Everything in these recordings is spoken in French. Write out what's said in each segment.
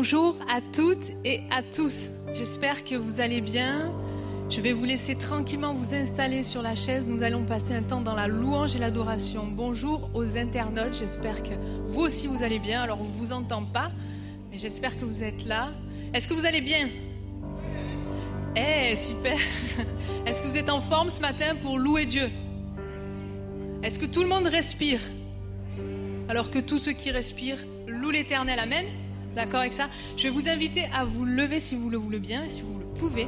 Bonjour à toutes et à tous. J'espère que vous allez bien. Je vais vous laisser tranquillement vous installer sur la chaise. Nous allons passer un temps dans la louange et l'adoration. Bonjour aux internautes. J'espère que vous aussi vous allez bien. Alors on ne vous entend pas, mais j'espère que vous êtes là. Est-ce que vous allez bien? Eh, super. Est-ce que vous êtes en forme ce matin pour louer Dieu? Est-ce que tout le monde respire? Alors que tous ceux qui respirent louent l'Éternel. Amen d'accord avec ça? Je vais vous inviter à vous lever si vous le voulez bien, et si vous le pouvez.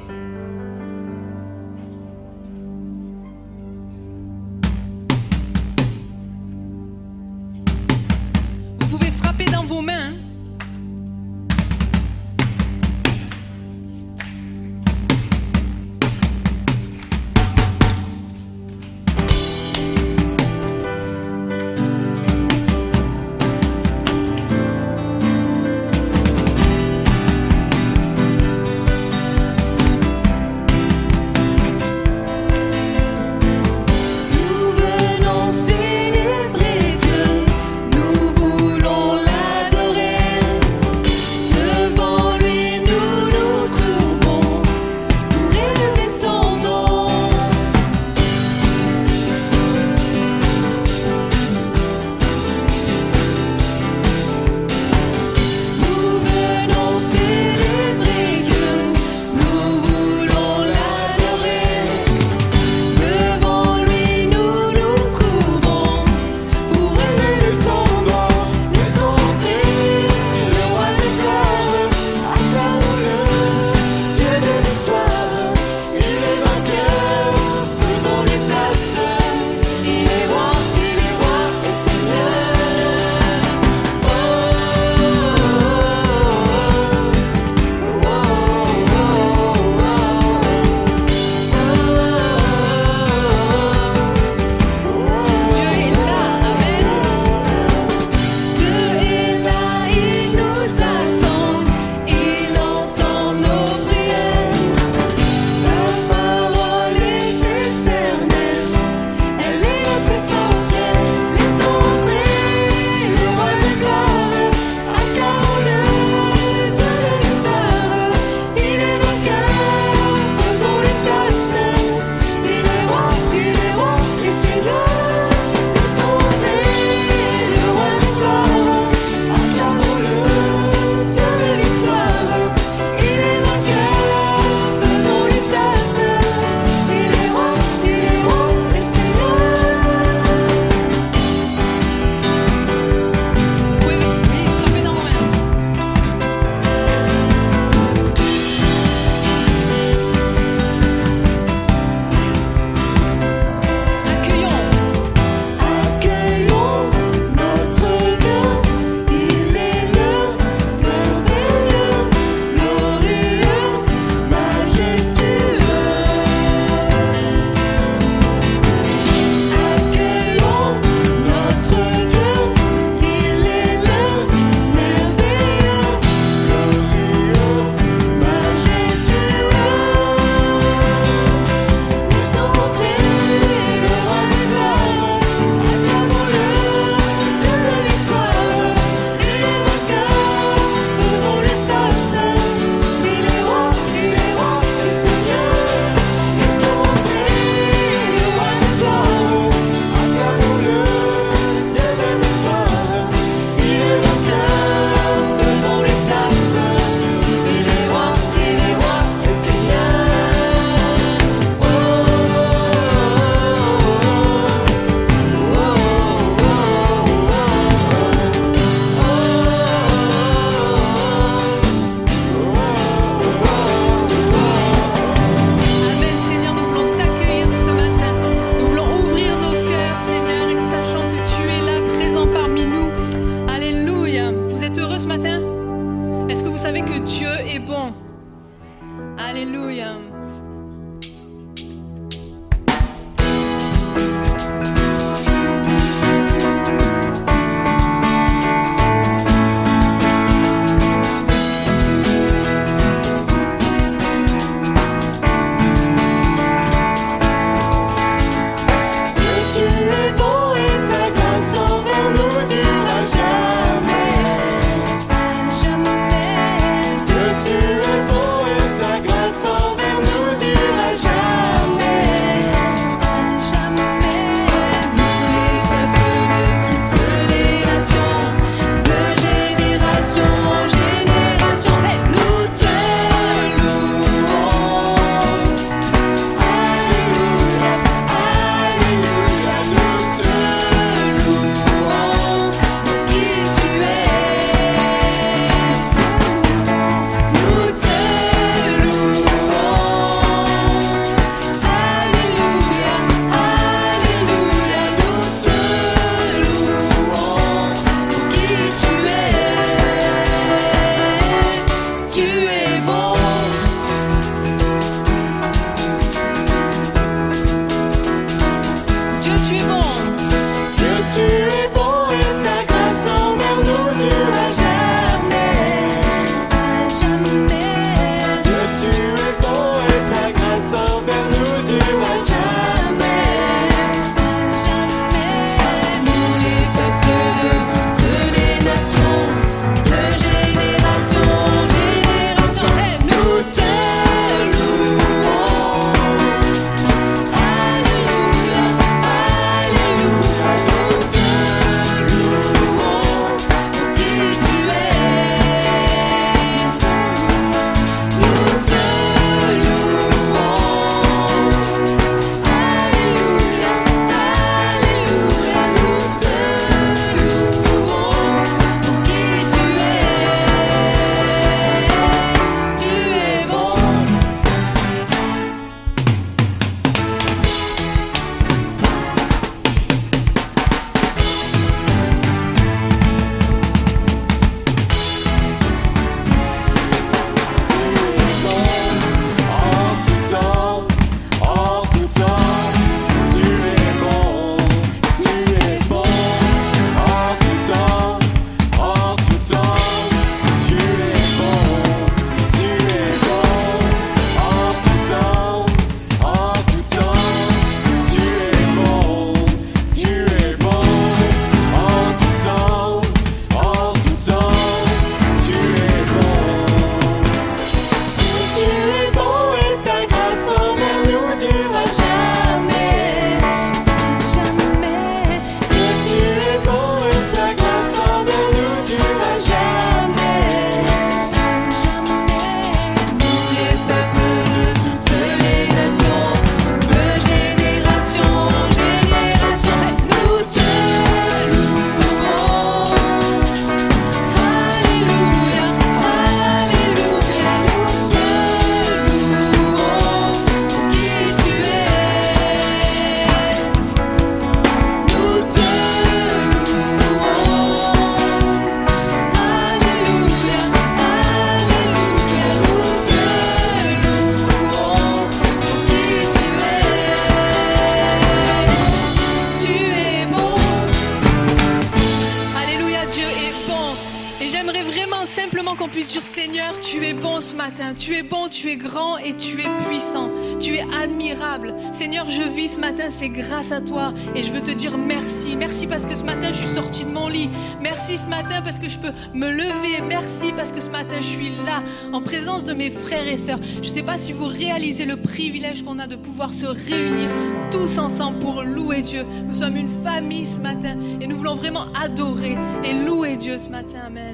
matin, je suis là en présence de mes frères et sœurs. Je ne sais pas si vous réalisez le privilège qu'on a de pouvoir se réunir tous ensemble pour louer Dieu. Nous sommes une famille ce matin et nous voulons vraiment adorer et louer Dieu ce matin. Amen.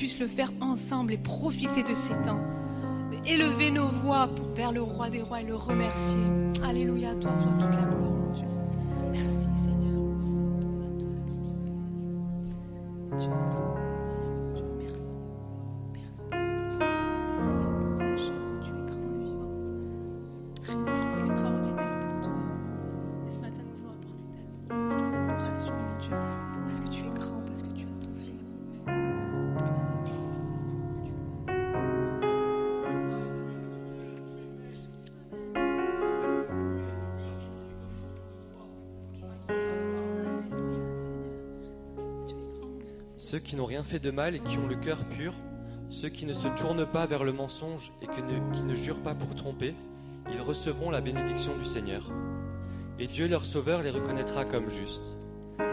Puisse le faire ensemble et profiter de ces temps. Élever nos voix pour, vers le roi des rois et le remercier. Alléluia, toi soit toute la Ceux qui n'ont rien fait de mal et qui ont le cœur pur, ceux qui ne se tournent pas vers le mensonge et qui ne jurent pas pour tromper, ils recevront la bénédiction du Seigneur. Et Dieu leur Sauveur les reconnaîtra comme justes.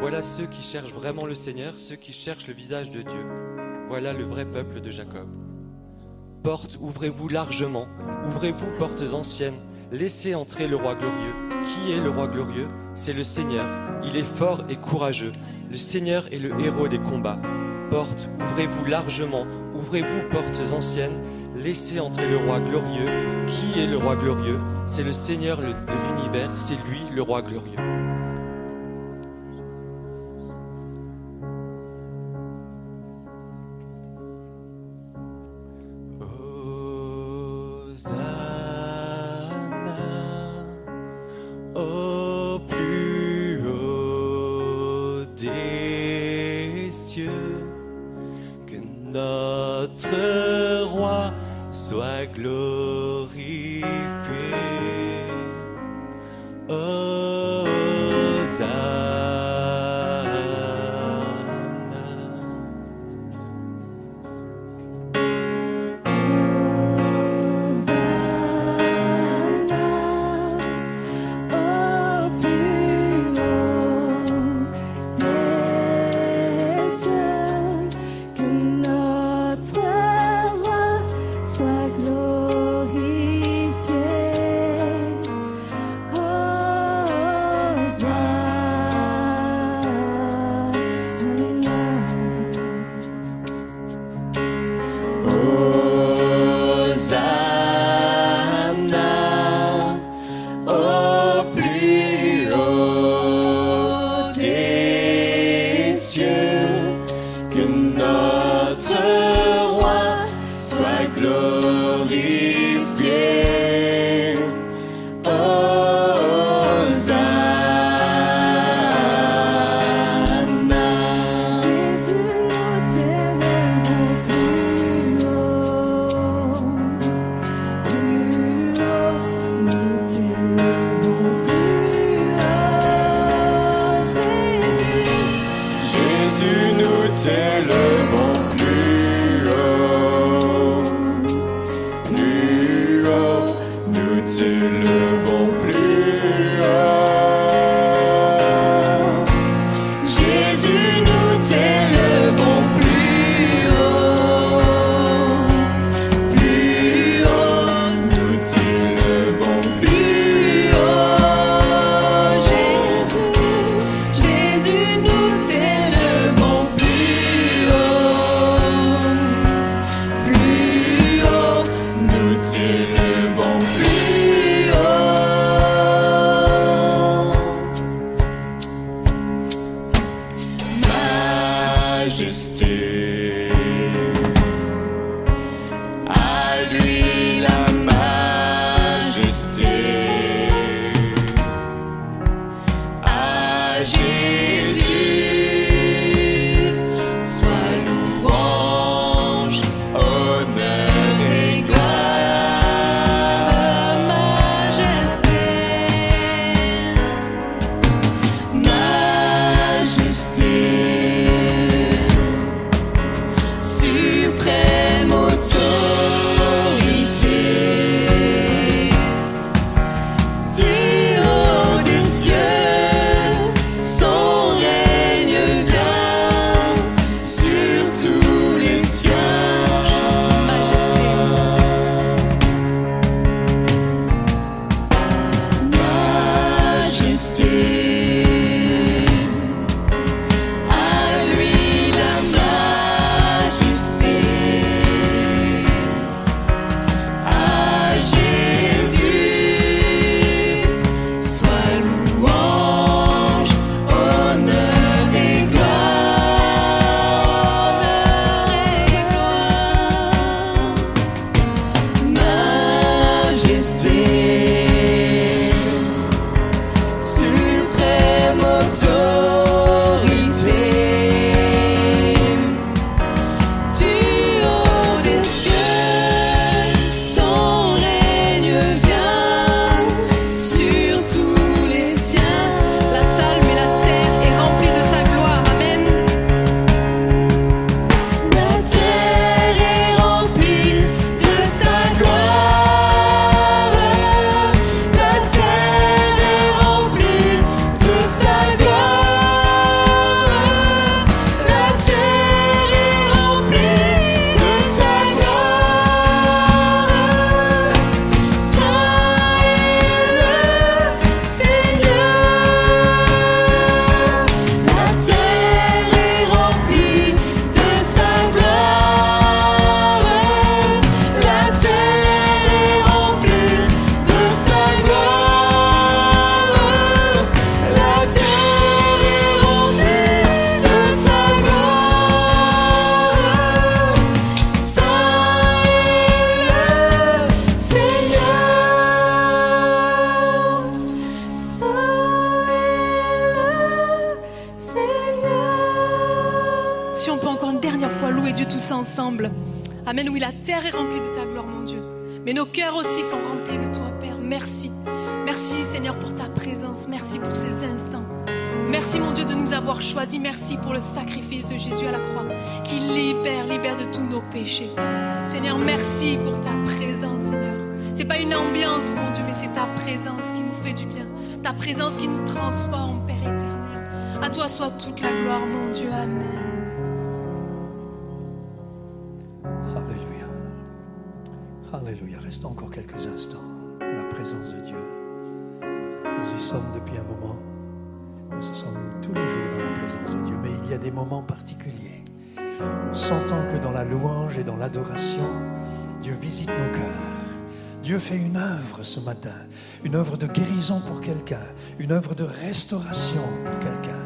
Voilà ceux qui cherchent vraiment le Seigneur, ceux qui cherchent le visage de Dieu. Voilà le vrai peuple de Jacob. Portes, ouvrez-vous largement, ouvrez-vous portes anciennes, laissez entrer le roi glorieux. Qui est le roi glorieux? C'est le Seigneur. Il est fort et courageux. Le Seigneur est le héros des combats. Portes, ouvrez-vous largement, ouvrez-vous portes anciennes, laissez entrer le roi glorieux. Qui est le roi glorieux? C'est le Seigneur de l'univers, c'est lui le roi glorieux. juste si on peut encore une dernière fois louer Dieu tous ensemble. Amen. Oui, la terre est remplie de ta gloire, mon Dieu. Mais nos cœurs aussi sont remplis de toi, Père. Merci. Merci, Seigneur, pour ta présence. Merci pour ces instants. Merci, mon Dieu, de nous avoir choisis. Merci pour le sacrifice de Jésus à la croix qui libère, libère de tous nos péchés. Seigneur, merci pour ta présence, Seigneur. C'est pas une ambiance, mon Dieu, mais c'est ta présence qui nous fait du bien. Ta présence qui nous transforme, Père éternel. À toi soit toute la gloire, mon Dieu. Amen. Alléluia. Restons encore quelques instants dans la présence de Dieu. Nous y sommes depuis un moment. Nous sommes tous les jours dans la présence de Dieu. Mais il y a des moments particuliers. Nous sentons que dans la louange et dans l'adoration, Dieu visite nos cœurs. Dieu fait une œuvre ce matin, une œuvre de guérison pour quelqu'un, une œuvre de restauration pour quelqu'un.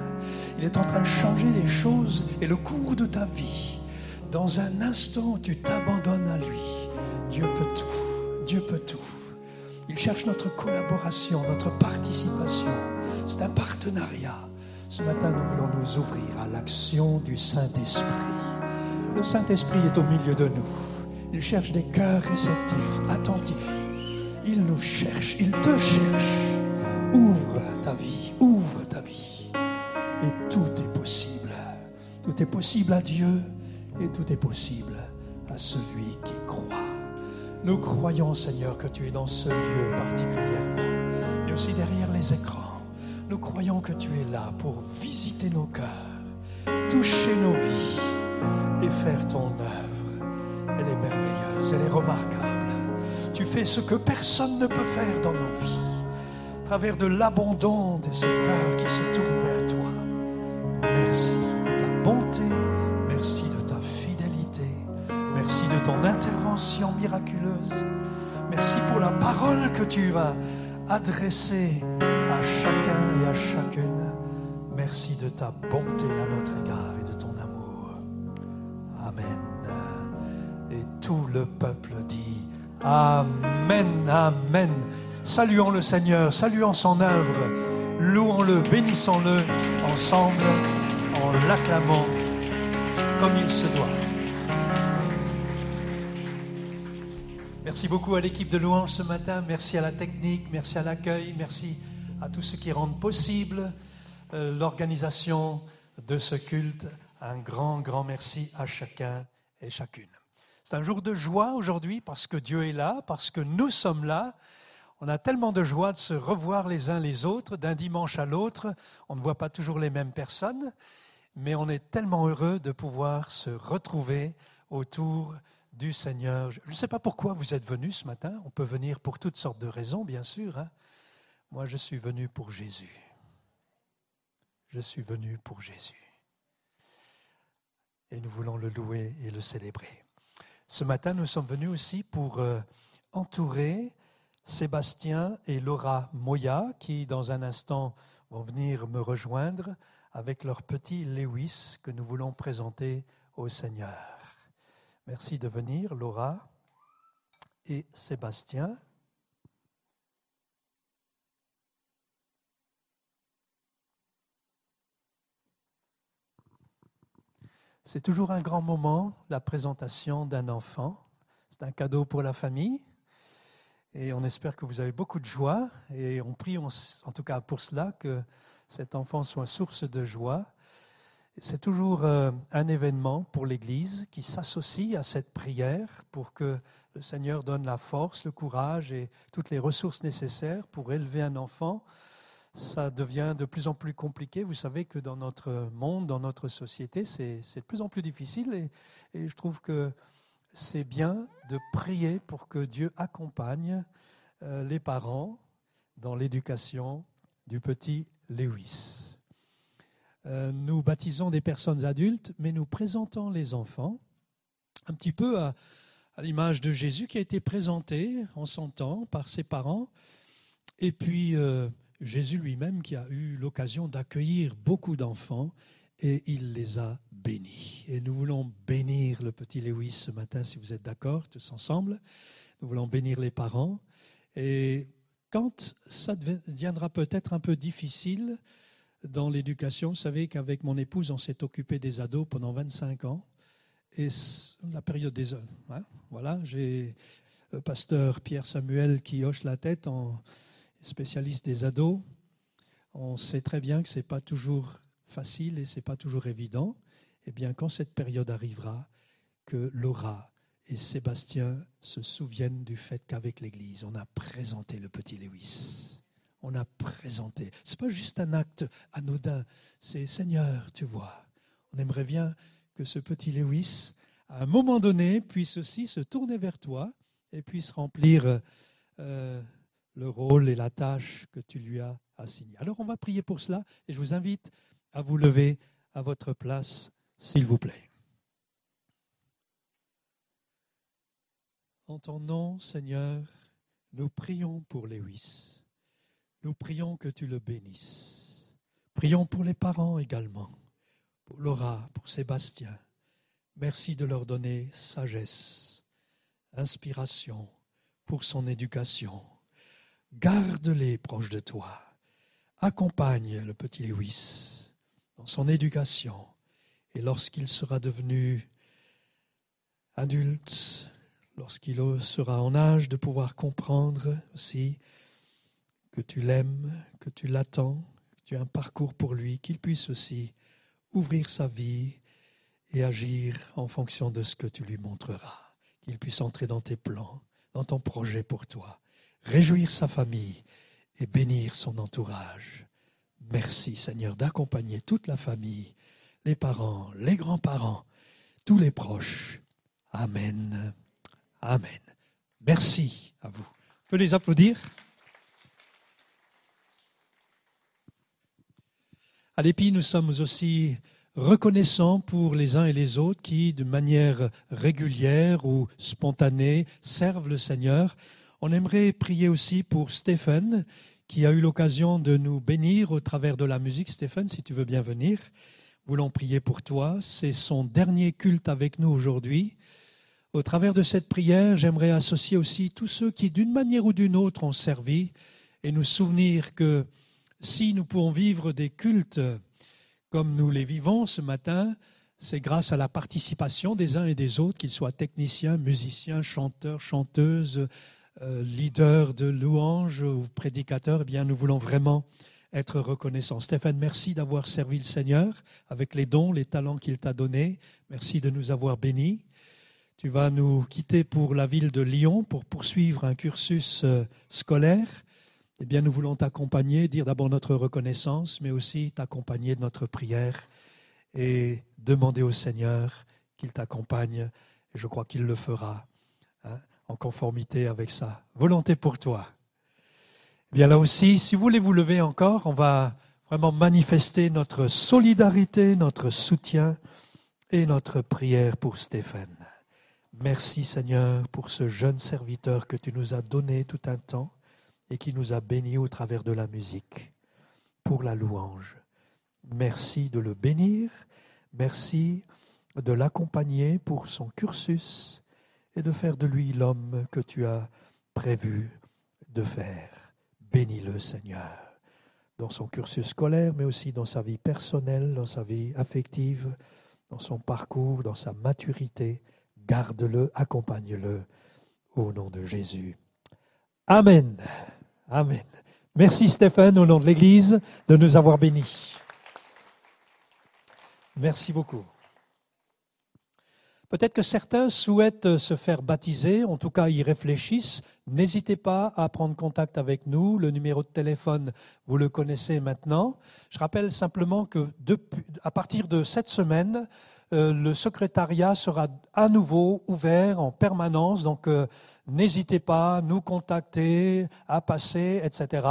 Il est en train de changer les choses et le cours de ta vie. Dans un instant, tu t'abandonnes à lui. Dieu peut tout. Dieu peut tout. Il cherche notre collaboration, notre participation. C'est un partenariat. Ce matin, nous voulons nous ouvrir à l'action du Saint-Esprit. Le Saint-Esprit est au milieu de nous. Il cherche des cœurs réceptifs, attentifs. Il nous cherche, il te cherche. Ouvre ta vie, ouvre ta vie. Et tout est possible. Tout est possible à Dieu et tout est possible à celui qui croit. Nous croyons, Seigneur, que tu es dans ce lieu particulièrement, mais aussi derrière les écrans. Nous croyons que tu es là pour visiter nos cœurs, toucher nos vies et faire ton œuvre. Elle est merveilleuse, elle est remarquable. Tu fais ce que personne ne peut faire dans nos vies, à travers de l'abandon de ces cœurs qui se tournent vers toi. Merci de ton intervention miraculeuse, merci pour la parole que tu vas adresser à chacun et à chacune. Merci de ta bonté à notre égard et de ton amour. Amen. Et tout le peuple dit Amen, Amen. Saluons le Seigneur, saluons son œuvre, louons-le, bénissons-le ensemble en l'acclamant comme il se doit. Merci beaucoup à l'équipe de louange ce matin, merci à la technique, merci à l'accueil, merci à tous ceux qui rendent possible euh, l'organisation de ce culte. Un grand, grand merci à chacun et chacune. C'est un jour de joie aujourd'hui parce que Dieu est là, parce que nous sommes là. On a tellement de joie de se revoir les uns les autres, d'un dimanche à l'autre. On ne voit pas toujours les mêmes personnes, mais on est tellement heureux de pouvoir se retrouver autour du Seigneur. Je ne sais pas pourquoi vous êtes venus ce matin. On peut venir pour toutes sortes de raisons, bien sûr. hein. Moi, je suis venu pour Jésus. Je suis venu pour Jésus. Et nous voulons le louer et le célébrer. Ce matin, nous sommes venus aussi pour euh, entourer Sébastien et Laura Moya, qui dans un instant vont venir me rejoindre avec leur petit Lewis que nous voulons présenter au Seigneur. Merci de venir, Laura et Sébastien. C'est toujours un grand moment, la présentation d'un enfant. C'est un cadeau pour la famille. Et on espère que vous avez beaucoup de joie. Et on prie, en tout cas pour cela, que cet enfant soit source de joie. C'est toujours euh, un événement pour l'Église qui s'associe à cette prière pour que le Seigneur donne la force, le courage et toutes les ressources nécessaires pour élever un enfant. Ça devient de plus en plus compliqué. Vous savez que dans notre monde, dans notre société, c'est de plus en plus difficile et, et je trouve que c'est bien de prier pour que Dieu accompagne euh, les parents dans l'éducation du petit Lewis. Euh, nous baptisons des personnes adultes, mais nous présentons les enfants un petit peu à, l'image de Jésus qui a été présenté en son temps par ses parents, et puis euh, Jésus lui-même qui a eu l'occasion d'accueillir beaucoup d'enfants et il les a bénis. Et nous voulons bénir le petit Lewis ce matin, si vous êtes d'accord, tous ensemble. Nous voulons bénir les parents. Et quand ça deviendra peut-être un peu difficile dans l'éducation. Vous savez qu'avec mon épouse, on s'est occupé des ados pendant 25 ans. Et la période des hommes. hein, voilà, j'ai le pasteur Pierre Samuel qui hoche la tête en spécialiste des ados. On sait très bien que ce n'est pas toujours facile et ce n'est pas toujours évident. Eh bien, quand cette période arrivera, que Laura et Sébastien se souviennent du fait qu'avec l'Église, on a présenté le petit Lewis. On a présenté. Ce n'est pas juste un acte anodin, c'est Seigneur, tu vois. On aimerait bien que ce petit Lewis, à un moment donné, puisse aussi se tourner vers toi et puisse remplir euh, le rôle et la tâche que tu lui as assignée. Alors on va prier pour cela et je vous invite à vous lever à votre place, s'il vous plaît. En ton nom, Seigneur, nous prions pour Lewis. Nous prions que tu le bénisses. Prions pour les parents également, pour Laura, pour Sébastien. Merci de leur donner sagesse, inspiration pour son éducation. Garde-les proches de toi. Accompagne le petit Lewis dans son éducation. Et lorsqu'il sera devenu adulte, lorsqu'il sera en âge de pouvoir comprendre aussi que tu l'aimes, que tu l'attends, que tu as un parcours pour lui, qu'il puisse aussi ouvrir sa vie et agir en fonction de ce que tu lui montreras, qu'il puisse entrer dans tes plans, dans ton projet pour toi, réjouir sa famille et bénir son entourage. Merci Seigneur d'accompagner toute la famille, les parents, les grands-parents, tous les proches. Amen. Amen. Merci à vous. On peut les applaudir À l'EPI, nous sommes aussi reconnaissants pour les uns et les autres qui, de manière régulière ou spontanée, servent le Seigneur. On aimerait prier aussi pour Stéphane, qui a eu l'occasion de nous bénir au travers de la musique. Stéphane, si tu veux bien venir, voulons prier pour toi. C'est son dernier culte avec nous aujourd'hui. Au travers de cette prière, j'aimerais associer aussi tous ceux qui, d'une manière ou d'une autre, ont servi et nous souvenir que si nous pouvons vivre des cultes comme nous les vivons ce matin, c'est grâce à la participation des uns et des autres, qu'ils soient techniciens, musiciens, chanteurs, chanteuses, euh, leaders de louanges ou prédicateurs. Eh bien, nous voulons vraiment être reconnaissants. Stéphane, merci d'avoir servi le Seigneur avec les dons, les talents qu'il t'a donnés. Merci de nous avoir bénis. Tu vas nous quitter pour la ville de Lyon pour poursuivre un cursus euh, scolaire. Eh bien, nous voulons t'accompagner, dire d'abord notre reconnaissance, mais aussi t'accompagner de notre prière et demander au Seigneur qu'il t'accompagne. Je crois qu'il le fera hein, en conformité avec sa volonté pour toi. Eh bien, là aussi, si vous voulez vous lever encore, on va vraiment manifester notre solidarité, notre soutien et notre prière pour Stéphane. Merci Seigneur pour ce jeune serviteur que tu nous as donné tout un temps et qui nous a bénis au travers de la musique pour la louange. Merci de le bénir, merci de l'accompagner pour son cursus et de faire de lui l'homme que tu as prévu de faire. Bénis-le Seigneur dans son cursus scolaire, mais aussi dans sa vie personnelle, dans sa vie affective, dans son parcours, dans sa maturité. Garde-le, accompagne-le au nom de Jésus. Amen. Amen. Merci Stéphane, au nom de l'Église, de nous avoir bénis. Merci beaucoup. Peut-être que certains souhaitent se faire baptiser, en tout cas y réfléchissent. N'hésitez pas à prendre contact avec nous. Le numéro de téléphone, vous le connaissez maintenant. Je rappelle simplement que à partir de cette semaine, euh, le secrétariat sera à nouveau ouvert en permanence. Donc, euh, n'hésitez pas à nous contacter, à passer, etc.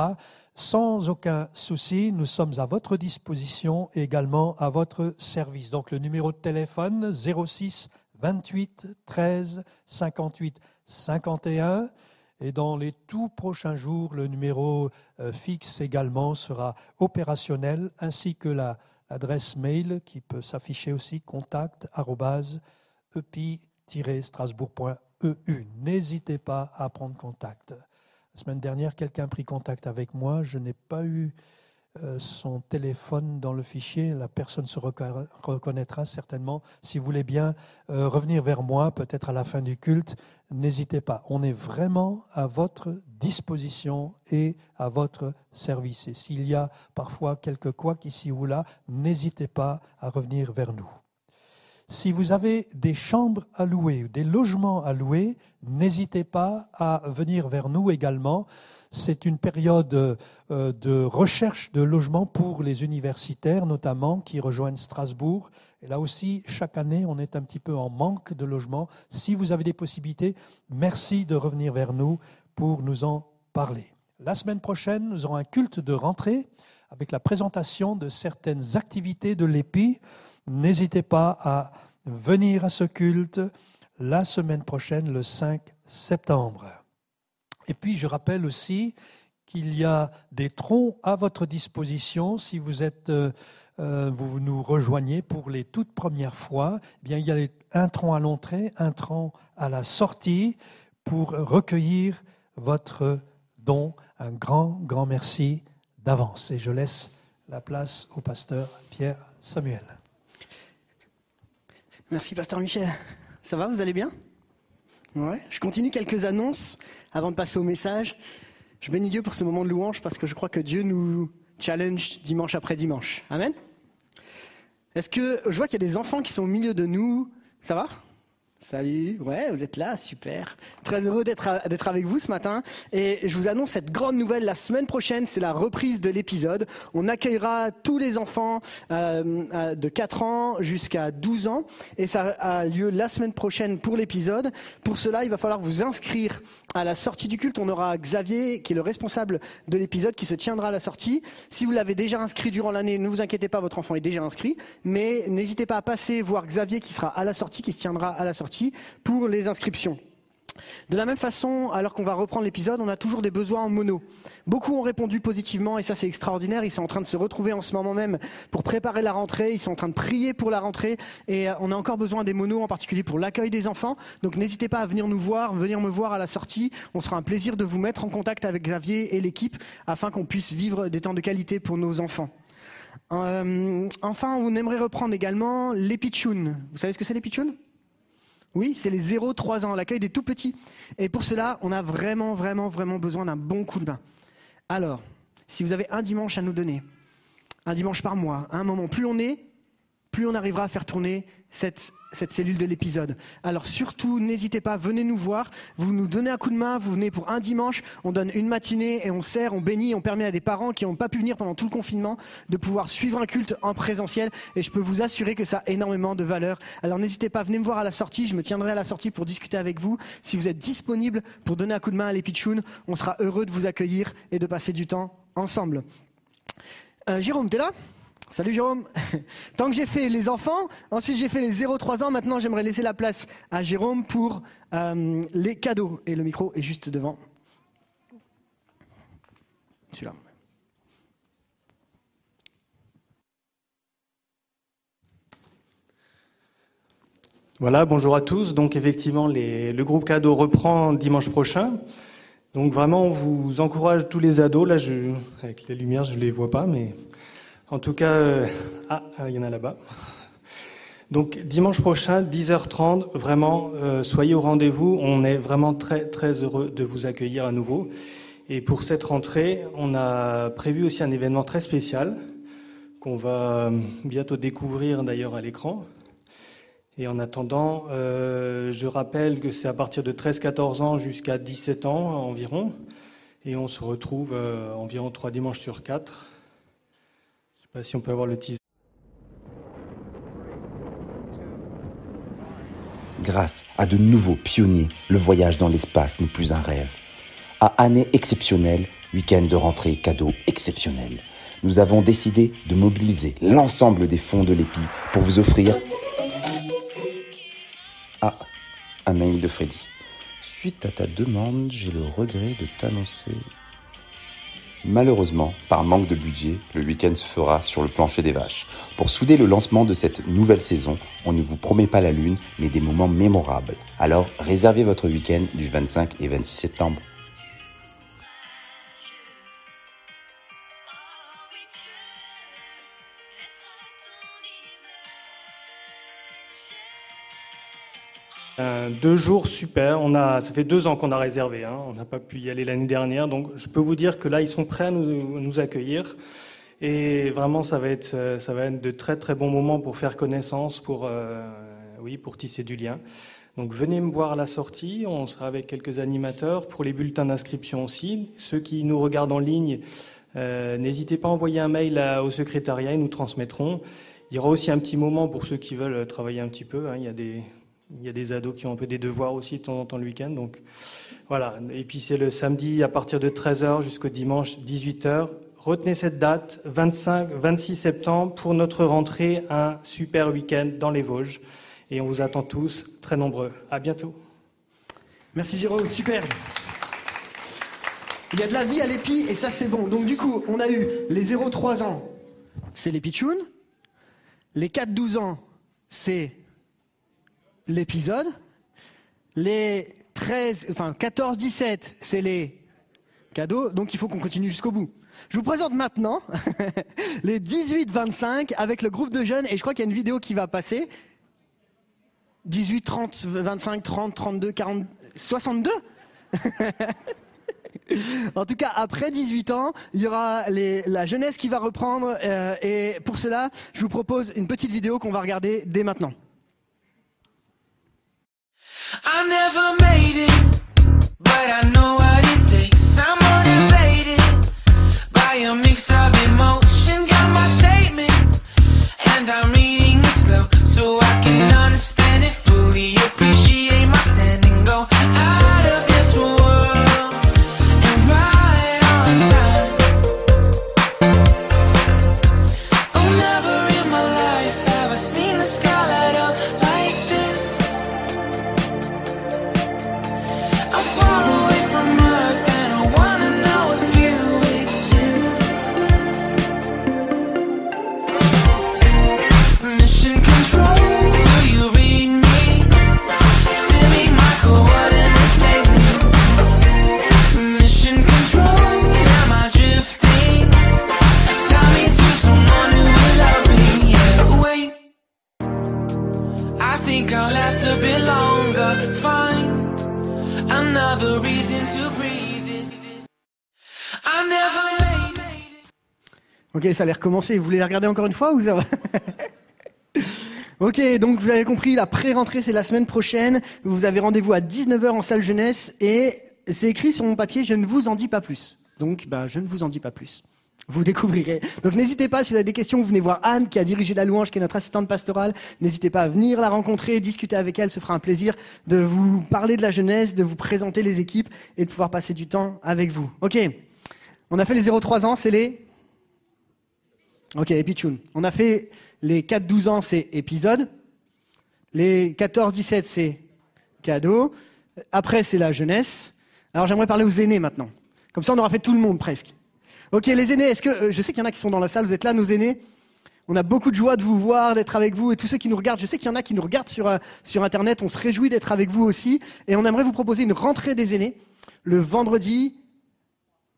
Sans aucun souci, nous sommes à votre disposition et également à votre service. Donc, le numéro de téléphone 06 28 13 58 51. Et dans les tout prochains jours, le numéro euh, fixe également sera opérationnel, ainsi que la adresse mail qui peut s'afficher aussi contact strasbourg.eu. N'hésitez pas à prendre contact. La semaine dernière, quelqu'un a pris contact avec moi. Je n'ai pas eu son téléphone dans le fichier. La personne se reco- reconnaîtra certainement. Si vous voulez bien euh, revenir vers moi, peut-être à la fin du culte, n'hésitez pas. On est vraiment à votre disposition et à votre service. Et s'il y a parfois quelques couacs ici ou là, n'hésitez pas à revenir vers nous. Si vous avez des chambres à louer ou des logements à louer, n'hésitez pas à venir vers nous également. C'est une période euh, de recherche de logements pour les universitaires notamment qui rejoignent Strasbourg. Et là aussi, chaque année, on est un petit peu en manque de logements. Si vous avez des possibilités, merci de revenir vers nous pour nous en parler. La semaine prochaine, nous aurons un culte de rentrée avec la présentation de certaines activités de l'EPI. N'hésitez pas à venir à ce culte la semaine prochaine, le 5 septembre. Et puis, je rappelle aussi qu'il y a des troncs à votre disposition si vous êtes, euh, euh, vous nous rejoignez pour les toutes premières fois. Eh bien, il y a un tronc à l'entrée, un tronc à la sortie pour recueillir votre don. Un grand, grand merci d'avance. Et je laisse la place au pasteur Pierre Samuel. Merci, Pasteur Michel. Ça va, vous allez bien? Je continue quelques annonces avant de passer au message. Je bénis Dieu pour ce moment de louange parce que je crois que Dieu nous challenge dimanche après dimanche. Amen. Est-ce que je vois qu'il y a des enfants qui sont au milieu de nous Ça va? Salut, ouais, vous êtes là, super. Très heureux d'être avec vous ce matin. Et je vous annonce cette grande nouvelle. La semaine prochaine, c'est la reprise de l'épisode. On accueillera tous les enfants euh, euh, de 4 ans jusqu'à 12 ans. Et ça a lieu la semaine prochaine pour l'épisode. Pour cela, il va falloir vous inscrire à la sortie du culte. On aura Xavier, qui est le responsable de l'épisode, qui se tiendra à la sortie. Si vous l'avez déjà inscrit durant l'année, ne vous inquiétez pas, votre enfant est déjà inscrit. Mais n'hésitez pas à passer voir Xavier, qui sera à la sortie, qui se tiendra à la sortie pour les inscriptions. De la même façon, alors qu'on va reprendre l'épisode, on a toujours des besoins en mono. Beaucoup ont répondu positivement et ça c'est extraordinaire. Ils sont en train de se retrouver en ce moment même pour préparer la rentrée. Ils sont en train de prier pour la rentrée et euh, on a encore besoin des monos en particulier pour l'accueil des enfants. Donc n'hésitez pas à venir nous voir, venir me voir à la sortie. On sera un plaisir de vous mettre en contact avec Xavier et l'équipe afin qu'on puisse vivre des temps de qualité pour nos enfants. Euh, enfin, on aimerait reprendre également les pitchouns. Vous savez ce que c'est les pitchouns oui, c'est les 0-3 ans, l'accueil des tout petits. Et pour cela, on a vraiment, vraiment, vraiment besoin d'un bon coup de main. Alors, si vous avez un dimanche à nous donner, un dimanche par mois, un moment, plus on est, plus on arrivera à faire tourner cette, cette cellule de l'épisode. Alors surtout, n'hésitez pas, venez nous voir, vous nous donnez un coup de main, vous venez pour un dimanche, on donne une matinée et on sert, on bénit, on permet à des parents qui n'ont pas pu venir pendant tout le confinement de pouvoir suivre un culte en présentiel et je peux vous assurer que ça a énormément de valeur. Alors n'hésitez pas, venez me voir à la sortie, je me tiendrai à la sortie pour discuter avec vous. Si vous êtes disponible pour donner un coup de main à les on sera heureux de vous accueillir et de passer du temps ensemble. Euh, Jérôme, t'es là? Salut Jérôme. Tant que j'ai fait les enfants, ensuite j'ai fait les 0-3 ans, maintenant j'aimerais laisser la place à Jérôme pour euh, les cadeaux. Et le micro est juste devant. Celui-là. Voilà, bonjour à tous. Donc effectivement, le groupe cadeau reprend dimanche prochain. Donc vraiment, on vous encourage tous les ados. Là, je, avec les lumières, je les vois pas, mais en tout cas, euh, ah, ah, il y en a là-bas. Donc dimanche prochain, 10h30, vraiment, euh, soyez au rendez-vous. On est vraiment très très heureux de vous accueillir à nouveau. Et pour cette rentrée, on a prévu aussi un événement très spécial qu'on va euh, bientôt découvrir d'ailleurs à l'écran. Et en attendant, je rappelle que c'est à partir de 13-14 ans jusqu'à 17 ans environ. Et on se retrouve environ 3 dimanches sur 4 si on peut avoir le teaser. Grâce à de nouveaux pionniers, le voyage dans l'espace n'est plus un rêve. À année exceptionnelle, week-end de rentrée, cadeau exceptionnel. Nous avons décidé de mobiliser l'ensemble des fonds de l'EPI pour vous offrir Ah, un mail de Freddy. Suite à ta demande, j'ai le regret de t'annoncer. Malheureusement, par manque de budget, le week-end se fera sur le plancher des vaches. Pour souder le lancement de cette nouvelle saison, on ne vous promet pas la lune, mais des moments mémorables. Alors, réservez votre week-end du 25 et 26 septembre. Un- deux jours super. On a, ça fait deux ans qu'on a réservé. hein. On n'a pas pu y aller l'année dernière, donc je peux vous dire que là ils sont prêts à nous, accueillir. Et vraiment, ça va être, euh, ça va être de très très bons moments pour faire connaissance, pour, euh, oui, pour tisser du lien. Donc venez me voir à la sortie. On sera avec quelques animateurs pour les bulletins d'inscription aussi. Ceux qui nous regardent en ligne, euh, n'hésitez pas à envoyer un mail au secrétariat. Ils nous transmettront. Il y aura aussi un petit moment pour ceux qui veulent travailler un petit peu. hein. Il y a des il y a des ados qui ont un peu des devoirs aussi de temps en temps le week-end. Donc voilà. Et puis c'est le samedi à partir de 13h jusqu'au dimanche 18h. Retenez cette date, 25, 26 septembre, pour notre rentrée, un super week-end dans les Vosges. Et on vous attend tous très nombreux. À bientôt. Merci Jérôme, super. Il y a de la vie à l'épi et ça c'est bon. Donc du coup, on a eu les 0-3 ans, c'est les pitchouns. Les 4-12 ans, c'est l'épisode. Les 13, enfin 14-17, c'est les cadeaux. Donc il faut qu'on continue jusqu'au bout. Je vous présente maintenant les 18-25 avec le groupe de jeunes et je crois qu'il y a une vidéo qui va passer. 18, 30, 25, 30, 32, 40, 62 En tout cas, après 18 ans, il y aura la jeunesse qui va reprendre. euh, et pour cela, je vous propose une petite vidéo qu'on va regarder dès maintenant. I never made it, but I know what it takes. I'm motivated by a mix of emotion. Got my statement, and I'm reading it slow so I can understand it fully. Appreciate Ok, ça allait recommencer. Vous voulez la regarder encore une fois Ok, donc vous avez compris, la pré-rentrée c'est la semaine prochaine. Vous avez rendez-vous à 19h en salle jeunesse et c'est écrit sur mon papier, je ne vous en dis pas plus. Donc, bah, je ne vous en dis pas plus. Vous découvrirez. Donc n'hésitez pas, si vous avez des questions, vous venez voir Anne qui a dirigé la louange, qui est notre assistante pastorale. N'hésitez pas à venir la rencontrer, discuter avec elle. Ce fera un plaisir de vous parler de la jeunesse, de vous présenter les équipes et de pouvoir passer du temps avec vous. Ok, on a fait les 0-3 ans, c'est les Ok, Epichun. On a fait les 4-12 ans, c'est épisode. Les 14-17, c'est cadeau. Après, c'est la jeunesse. Alors, j'aimerais parler aux aînés maintenant. Comme ça, on aura fait tout le monde presque. Ok, les aînés, est-ce que, euh, je sais qu'il y en a qui sont dans la salle, vous êtes là, nos aînés. On a beaucoup de joie de vous voir, d'être avec vous, et tous ceux qui nous regardent, je sais qu'il y en a qui nous regardent sur, euh, sur Internet, on se réjouit d'être avec vous aussi, et on aimerait vous proposer une rentrée des aînés, le vendredi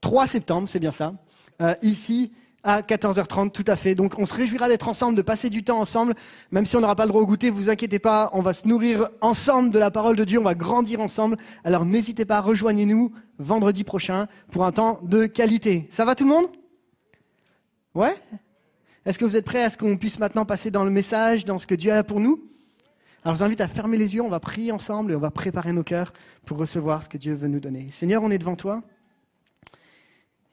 3 septembre, c'est bien ça, euh, ici à 14h30, tout à fait. Donc on se réjouira d'être ensemble, de passer du temps ensemble, même si on n'aura pas le droit au goûter, vous inquiétez pas, on va se nourrir ensemble de la parole de Dieu, on va grandir ensemble. Alors n'hésitez pas, rejoignez-nous vendredi prochain pour un temps de qualité. Ça va tout le monde? Ouais? Est-ce que vous êtes prêts à ce qu'on puisse maintenant passer dans le message, dans ce que Dieu a pour nous? Alors je vous invite à fermer les yeux, on va prier ensemble et on va préparer nos cœurs pour recevoir ce que Dieu veut nous donner. Seigneur, on est devant toi.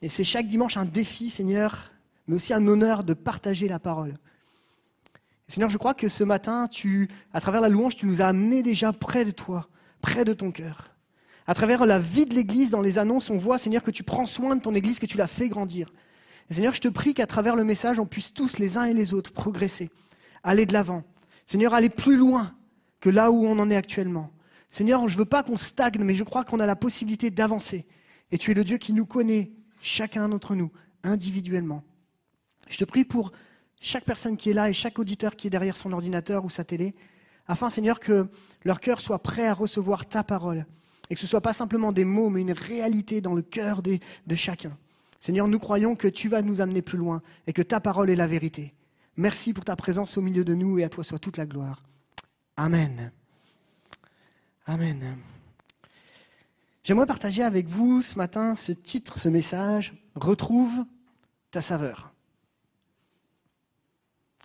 Et c'est chaque dimanche un défi, Seigneur, mais aussi un honneur de partager la parole. Seigneur, je crois que ce matin, tu, à travers la louange, tu nous as amenés déjà près de toi, près de ton cœur. À travers la vie de l'Église, dans les annonces, on voit, Seigneur, que tu prends soin de ton Église, que tu la fais grandir. Seigneur, je te prie qu'à travers le message, on puisse tous, les uns et les autres, progresser, aller de l'avant. Seigneur, aller plus loin que là où on en est actuellement. Seigneur, je ne veux pas qu'on stagne, mais je crois qu'on a la possibilité d'avancer. Et tu es le Dieu qui nous connaît, chacun d'entre nous, individuellement. Je te prie pour chaque personne qui est là et chaque auditeur qui est derrière son ordinateur ou sa télé, afin, Seigneur, que leur cœur soit prêt à recevoir ta parole et que ce ne soit pas simplement des mots, mais une réalité dans le cœur de chacun. Seigneur, nous croyons que tu vas nous amener plus loin et que ta parole est la vérité. Merci pour ta présence au milieu de nous et à toi soit toute la gloire. Amen. Amen. J'aimerais partager avec vous ce matin ce titre, ce message, Retrouve ta saveur.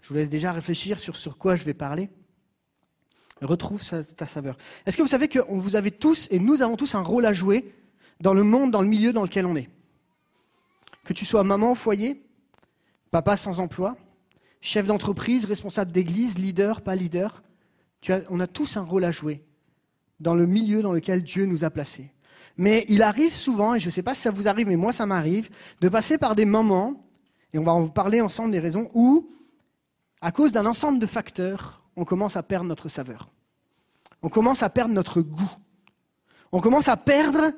Je vous laisse déjà réfléchir sur sur quoi je vais parler. Retrouve ta saveur. Est-ce que vous savez que vous avez tous, et nous avons tous un rôle à jouer dans le monde, dans le milieu dans lequel on est? Que tu sois maman au foyer, papa sans emploi, chef d'entreprise, responsable d'église, leader, pas leader, on a tous un rôle à jouer dans le milieu dans lequel Dieu nous a placés. Mais il arrive souvent, et je ne sais pas si ça vous arrive, mais moi ça m'arrive, de passer par des moments, et on va en parler ensemble des raisons, où, à cause d'un ensemble de facteurs, on commence à perdre notre saveur. On commence à perdre notre goût. On commence à perdre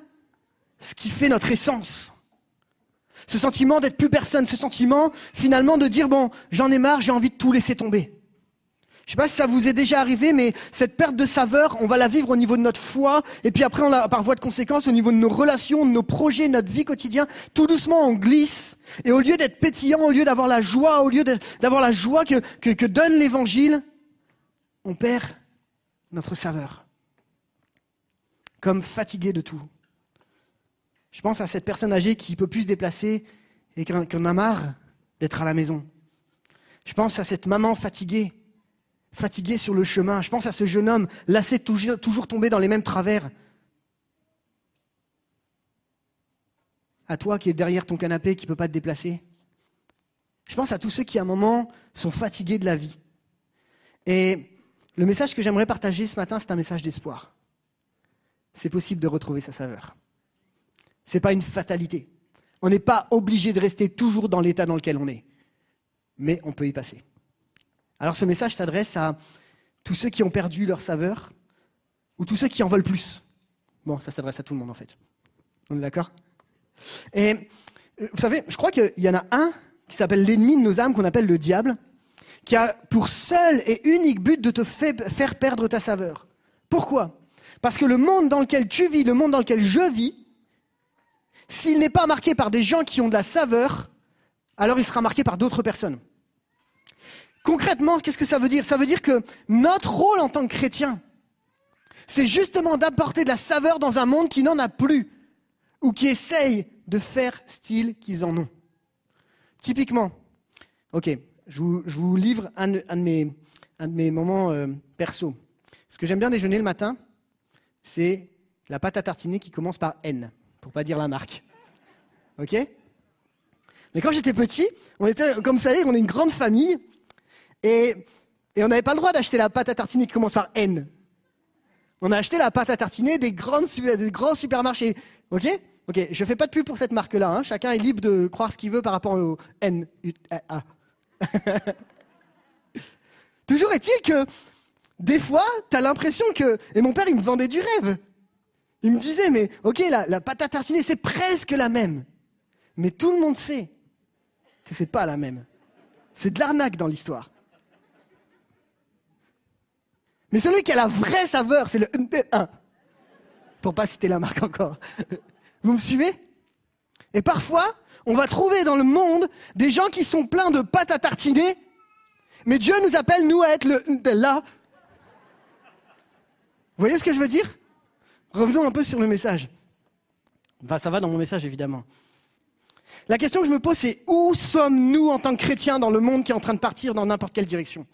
ce qui fait notre essence. Ce sentiment d'être plus personne, ce sentiment finalement de dire, bon, j'en ai marre, j'ai envie de tout laisser tomber. Je sais pas si ça vous est déjà arrivé, mais cette perte de saveur, on va la vivre au niveau de notre foi, et puis après, on la, par voie de conséquence, au niveau de nos relations, de nos projets, de notre vie quotidienne. Tout doucement, on glisse, et au lieu d'être pétillant, au lieu d'avoir la joie, au lieu d'avoir la joie que, que, que donne l'Évangile, on perd notre saveur. Comme fatigué de tout. Je pense à cette personne âgée qui peut plus se déplacer et en a marre d'être à la maison. Je pense à cette maman fatiguée fatigué sur le chemin. Je pense à ce jeune homme lassé, toujours, tombé dans les mêmes travers. À toi qui es derrière ton canapé, qui ne peut pas te déplacer. Je pense à tous ceux qui, à un moment, sont fatigués de la vie. Et le message que j'aimerais partager ce matin, c'est un message d'espoir. C'est possible de retrouver sa saveur. Ce n'est pas une fatalité. On n'est pas obligé de rester toujours dans l'état dans lequel on est. Mais on peut y passer. Alors ce message s'adresse à tous ceux qui ont perdu leur saveur ou tous ceux qui en veulent plus. Bon, ça s'adresse à tout le monde en fait. On est d'accord? Et vous savez, je crois qu'il y en a un qui s'appelle l'ennemi de nos âmes, qu'on appelle le diable, qui a pour seul et unique but de te faire perdre ta saveur. Pourquoi? Parce que le monde dans lequel tu vis, le monde dans lequel je vis, s'il n'est pas marqué par des gens qui ont de la saveur, alors il sera marqué par d'autres personnes. Concrètement, qu'est-ce que ça veut dire? Ça veut dire que notre rôle en tant que chrétien, c'est justement d'apporter de la saveur dans un monde qui n'en a plus, ou qui essaye de faire style qu'ils en ont. Typiquement, ok, je vous, livre un, de- mes, moments euh, perso. Ce que j'aime bien déjeuner le matin, c'est la pâte à tartiner qui commence par N, pour pas dire la marque. Ok? Mais quand j'étais petit, on était, comme savez, on est une grande famille, et, on n'avait pas le droit d'acheter la pâte à tartiner qui commence par N. On a acheté la pâte à tartiner des, grandes, grands supermarchés. Ok? Ok, je fais pas de pub pour cette marque-là. hein. Chacun est libre de croire ce qu'il veut par rapport au N. U- A. Toujours est-il que des fois, tu as l'impression que... Et mon père, il me vendait du rêve. Il me disait, mais ok, la, la pâte à tartiner, c'est presque la même. Mais tout le monde sait que c'est pas la même. C'est de l'arnaque dans l'histoire. Mais celui qui a la vraie saveur, c'est le 1. Pour pas citer la marque encore. Vous me suivez? Et parfois, on va trouver dans le monde des gens qui sont pleins de pâtes à tartiner, mais Dieu nous appelle, nous, à être le là. Vous voyez ce que je veux dire? Revenons un peu sur le message. Ça va dans mon message, évidemment. La question que je me pose, c'est où sommes-nous en tant que chrétiens dans le monde qui est en train de partir dans n'importe quelle direction?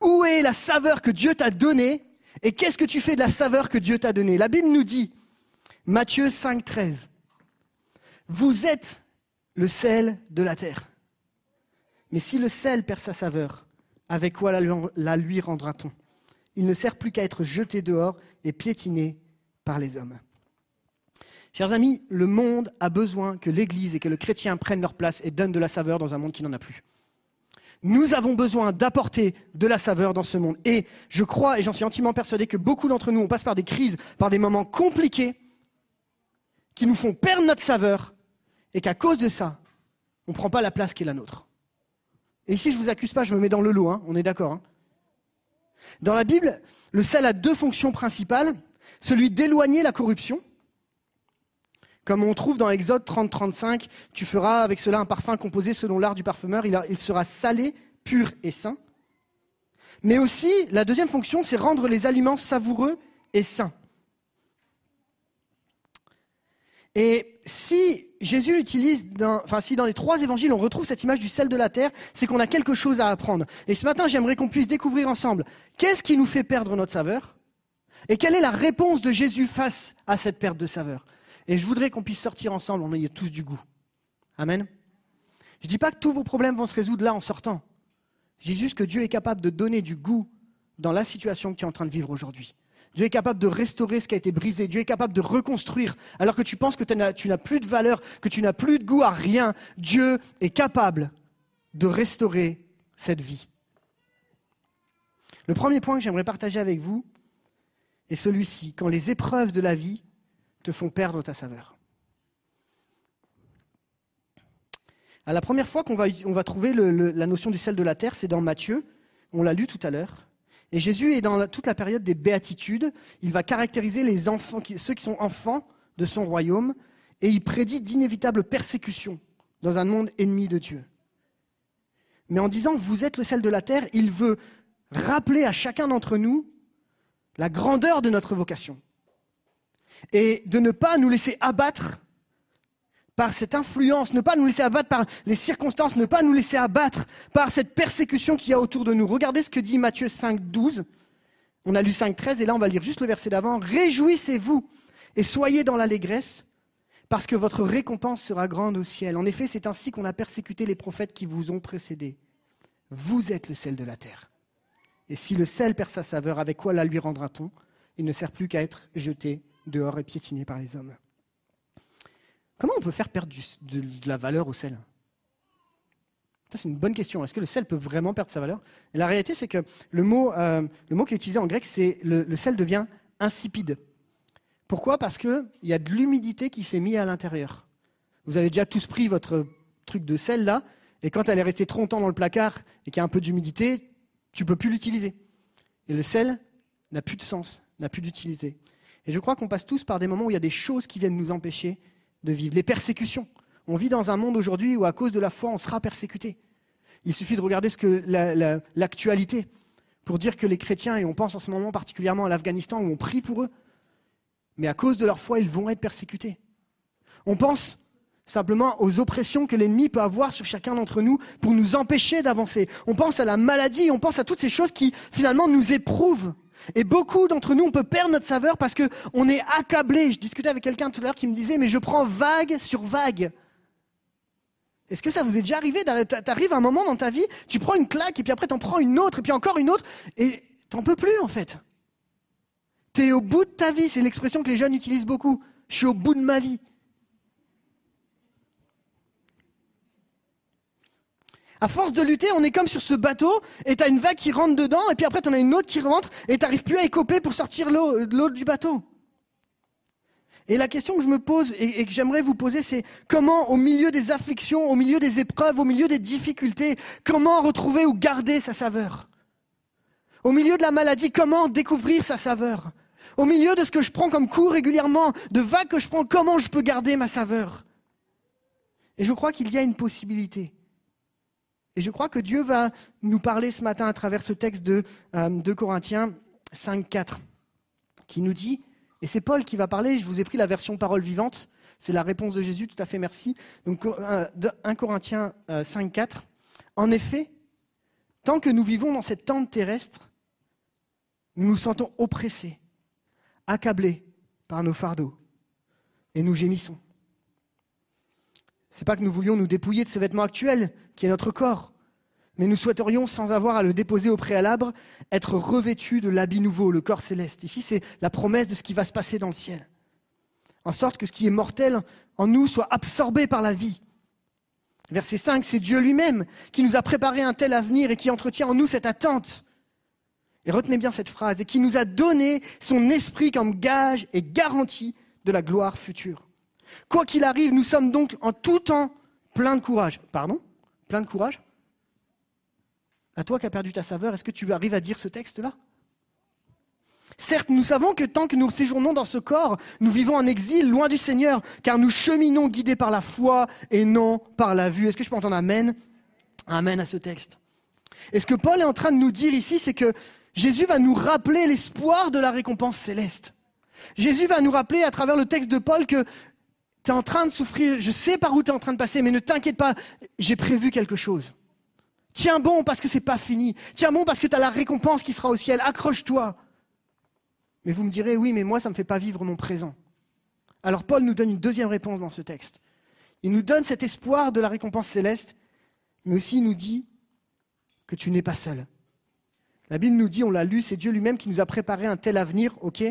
Où est la saveur que Dieu t'a donnée et qu'est-ce que tu fais de la saveur que Dieu t'a donnée? La Bible nous dit, Matthieu 5, 13, Vous êtes le sel de la terre. Mais si le sel perd sa saveur, avec quoi la lui- rendra-t-on? Il ne sert plus qu'à être jeté dehors et piétiné par les hommes. Chers amis, le monde a besoin que l'Église et que le chrétien prennent leur place et donnent de la saveur dans un monde qui n'en a plus. Nous avons besoin d'apporter de la saveur dans ce monde. Et je crois, et j'en suis intimement persuadé, que beaucoup d'entre nous, on passe par des crises, par des moments compliqués, qui nous font perdre notre saveur, et qu'à cause de ça, on ne prend pas la place qui est la nôtre. Et ici, je ne vous accuse pas, je me mets dans le lot, hein, on est d'accord. hein. Dans la Bible, le sel a deux fonctions principales. Celui d'éloigner la corruption, comme on trouve dans Exode 30-35, tu feras avec cela un parfum composé selon l'art du parfumeur, il, sera salé, pur et sain. Mais aussi, la deuxième fonction, c'est rendre les aliments savoureux et sains. Et si Jésus utilise, enfin si dans les trois évangiles on retrouve cette image du sel de la terre, c'est qu'on a quelque chose à apprendre. Et ce matin, j'aimerais qu'on puisse découvrir ensemble qu'est-ce qui nous fait perdre notre saveur? Et quelle est la réponse de Jésus face à cette perte de saveur? Et je voudrais qu'on puisse sortir ensemble, on ait tous du goût. Amen. Je ne dis pas que tous vos problèmes vont se résoudre là en sortant. Je dis juste que Dieu est capable de donner du goût dans la situation que tu es en train de vivre aujourd'hui. Dieu est capable de restaurer ce qui a été brisé. Dieu est capable de reconstruire. Alors que tu penses que tu n'as- plus de valeur, que tu n'as plus de goût à rien, Dieu est capable de restaurer cette vie. Le premier point que j'aimerais partager avec vous est celui-ci. Quand les épreuves de la vie te font perdre ta saveur. À la première fois qu'on va, trouver la notion du sel de la terre, c'est dans Matthieu. On l'a lu tout à l'heure. Et Jésus est dans toute la période des béatitudes. Il va caractériser les enfants, ceux qui sont enfants de son royaume, et il prédit d'inévitables persécutions dans un monde ennemi de Dieu. Mais en disant vous êtes le sel de la terre, il veut rappeler à chacun d'entre nous la grandeur de notre vocation et de ne pas nous laisser abattre par cette influence, ne pas nous laisser abattre par les circonstances, ne pas nous laisser abattre par cette persécution qu'il y a autour de nous. Regardez ce que dit Matthieu 5, 12. On a lu 5, 13 et là on va lire juste le verset d'avant. Réjouissez-vous et soyez dans l'allégresse parce que votre récompense sera grande au ciel. En effet, c'est ainsi qu'on a persécuté les prophètes qui vous ont précédés. Vous êtes le sel de la terre. Et si le sel perd sa saveur, avec quoi la lui rendra-t-on? Il ne sert plus qu'à être jeté dehors et piétiné par les hommes. Comment on peut faire perdre de, la valeur au sel? Ça, c'est une bonne question. Est-ce que le sel peut vraiment perdre sa valeur? La réalité, c'est que le mot, euh, le mot qui est utilisé en grec, c'est le, sel devient insipide. Pourquoi? Parce qu'il y a de l'humidité qui s'est mise à l'intérieur. Vous avez déjà tous pris votre truc de sel là, et quand elle est restée trop longtemps dans le placard et qu'il y a un peu d'humidité, tu peux plus l'utiliser. Et le sel n'a plus de sens, n'a plus d'utilité. Et je crois qu'on passe tous par des moments où il y a des choses qui viennent nous empêcher de vivre. Les persécutions. On vit dans un monde aujourd'hui où à cause de la foi, on sera persécuté. Il suffit de regarder ce que la- la- l'actualité pour dire que les chrétiens, et on pense en ce moment particulièrement à l'Afghanistan où on prie pour eux, mais à cause de leur foi, ils vont être persécutés. On pense simplement aux oppressions que l'ennemi peut avoir sur chacun d'entre nous pour nous empêcher d'avancer. On pense à la maladie, on pense à toutes ces choses qui finalement nous éprouvent. Et beaucoup d'entre nous, on peut perdre notre saveur parce qu'on est accablé. Je discutais avec quelqu'un tout à l'heure qui me disait, mais je prends vague sur vague. Est-ce que ça vous est déjà arrivé T'arrives à un moment dans ta vie, tu prends une claque et puis après t'en prends une autre et puis encore une autre et t'en peux plus en fait. T'es au bout de ta vie, c'est l'expression que les jeunes utilisent beaucoup. Je suis au bout de ma vie. À force de lutter, on est comme sur ce bateau, et t'as une vague qui rentre dedans, et puis après t'en as une autre qui rentre, et t'arrives plus à écoper pour sortir l'eau l'eau du bateau. Et la question que je me pose et, que j'aimerais vous poser, c'est comment, au milieu des afflictions, au milieu des épreuves, au milieu des difficultés, comment retrouver ou garder sa saveur? Au milieu de la maladie, comment découvrir sa saveur? Au milieu de ce que je prends comme coup régulièrement, de vagues que je prends, comment je peux garder ma saveur? Et je crois qu'il y a une possibilité. Et je crois que Dieu va nous parler ce matin à travers ce texte de, euh, 2 Corinthiens 5, 4, qui nous dit, et c'est Paul qui va parler, je vous ai pris la version parole vivante, c'est la réponse de Jésus, tout à fait merci. Donc euh, de 1 Corinthiens euh, 5, 4, en effet, tant que nous vivons dans cette tente terrestre, nous nous sentons oppressés, accablés par nos fardeaux, et nous gémissons. C'est pas que nous voulions nous dépouiller de ce vêtement actuel qui est notre corps, mais nous souhaiterions, sans avoir à le déposer au préalable, être revêtus de l'habit nouveau, le corps céleste. Ici, c'est la promesse de ce qui va se passer dans le ciel. En sorte que ce qui est mortel en nous soit absorbé par la vie. Verset 5, c'est Dieu lui-même qui nous a préparé un tel avenir et qui entretient en nous cette attente. Et retenez bien cette phrase, et qui nous a donné son esprit comme gage et garantie de la gloire future. Quoi qu'il arrive, nous sommes donc en tout temps pleins de courage. Pardon Plein de courage À toi qui as perdu ta saveur, est-ce que tu arrives à dire ce texte-là Certes, nous savons que tant que nous séjournons dans ce corps, nous vivons en exil, loin du Seigneur, car nous cheminons guidés par la foi et non par la vue. Est-ce que je peux entendre Amen Amen à ce texte. Et ce que Paul est en train de nous dire ici, c'est que Jésus va nous rappeler l'espoir de la récompense céleste. Jésus va nous rappeler à travers le texte de Paul que tu es en train de souffrir, je sais par où tu es en train de passer, mais ne t'inquiète pas, j'ai prévu quelque chose. Tiens bon parce que c'est pas fini. Tiens bon parce que tu as la récompense qui sera au ciel. Accroche-toi. Mais vous me direz, oui, mais moi, ça ne me fait pas vivre mon présent. Alors Paul nous donne une deuxième réponse dans ce texte. Il nous donne cet espoir de la récompense céleste, mais aussi il nous dit que tu n'es pas seul. La Bible nous dit, on l'a lu, c'est Dieu lui-même qui nous a préparé un tel avenir, ok?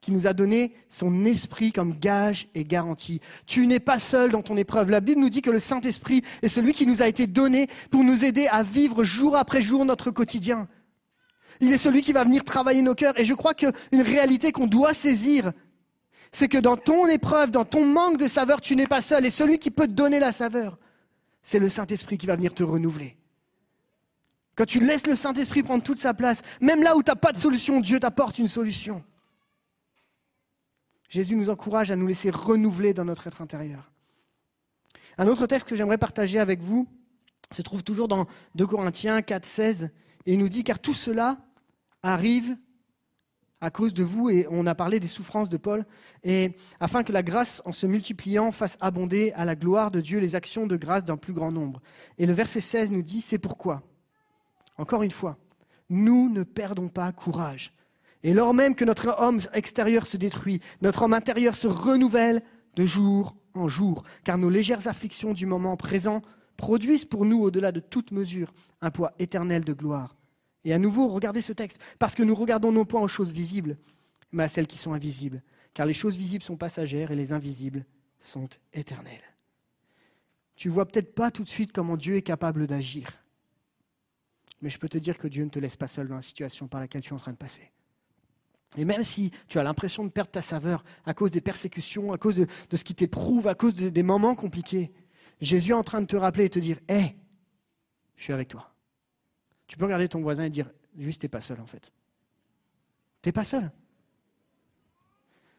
Qui nous a donné son esprit comme gage et garantie. Tu n'es pas seul dans ton épreuve. La Bible nous dit que le Saint-Esprit est celui qui nous a été donné pour nous aider à vivre jour après jour notre quotidien. Il est celui qui va venir travailler nos cœurs. Et je crois qu'une réalité qu'on doit saisir, c'est que dans ton épreuve, dans ton manque de saveur, tu n'es pas seul. Et celui qui peut te donner la saveur, c'est le Saint-Esprit qui va venir te renouveler. Quand tu laisses le Saint-Esprit prendre toute sa place, même là où tu n'as pas de solution, Dieu t'apporte une solution. Jésus nous encourage à nous laisser renouveler dans notre être intérieur. Un autre texte que j'aimerais partager avec vous se trouve toujours dans 2 Corinthiens 4, 16, et il nous dit, car tout cela arrive à cause de vous, et on a parlé des souffrances de Paul, et afin que la grâce, en se multipliant, fasse abonder à la gloire de Dieu les actions de grâce d'un plus grand nombre. Et le verset 16 nous dit, c'est pourquoi, encore une fois, nous ne perdons pas courage. Et lors même que notre homme extérieur se détruit, notre homme intérieur se renouvelle de jour en jour, car nos légères afflictions du moment présent produisent pour nous, au-delà de toute mesure, un poids éternel de gloire. Et à nouveau, regardez ce texte, parce que nous regardons non point aux choses visibles, mais à celles qui sont invisibles, car les choses visibles sont passagères et les invisibles sont éternelles. Tu vois peut-être pas tout de suite comment Dieu est capable d'agir, mais je peux te dire que Dieu ne te laisse pas seul dans la situation par laquelle tu es en train de passer. Et même si tu as l'impression de perdre ta saveur à cause des persécutions, à cause de, ce qui t'éprouve, à cause de- des moments compliqués, Jésus est en train de te rappeler et te dire Hé, je suis avec toi. Tu peux regarder ton voisin et dire Juste, t'es pas seul en fait. T'es pas seul.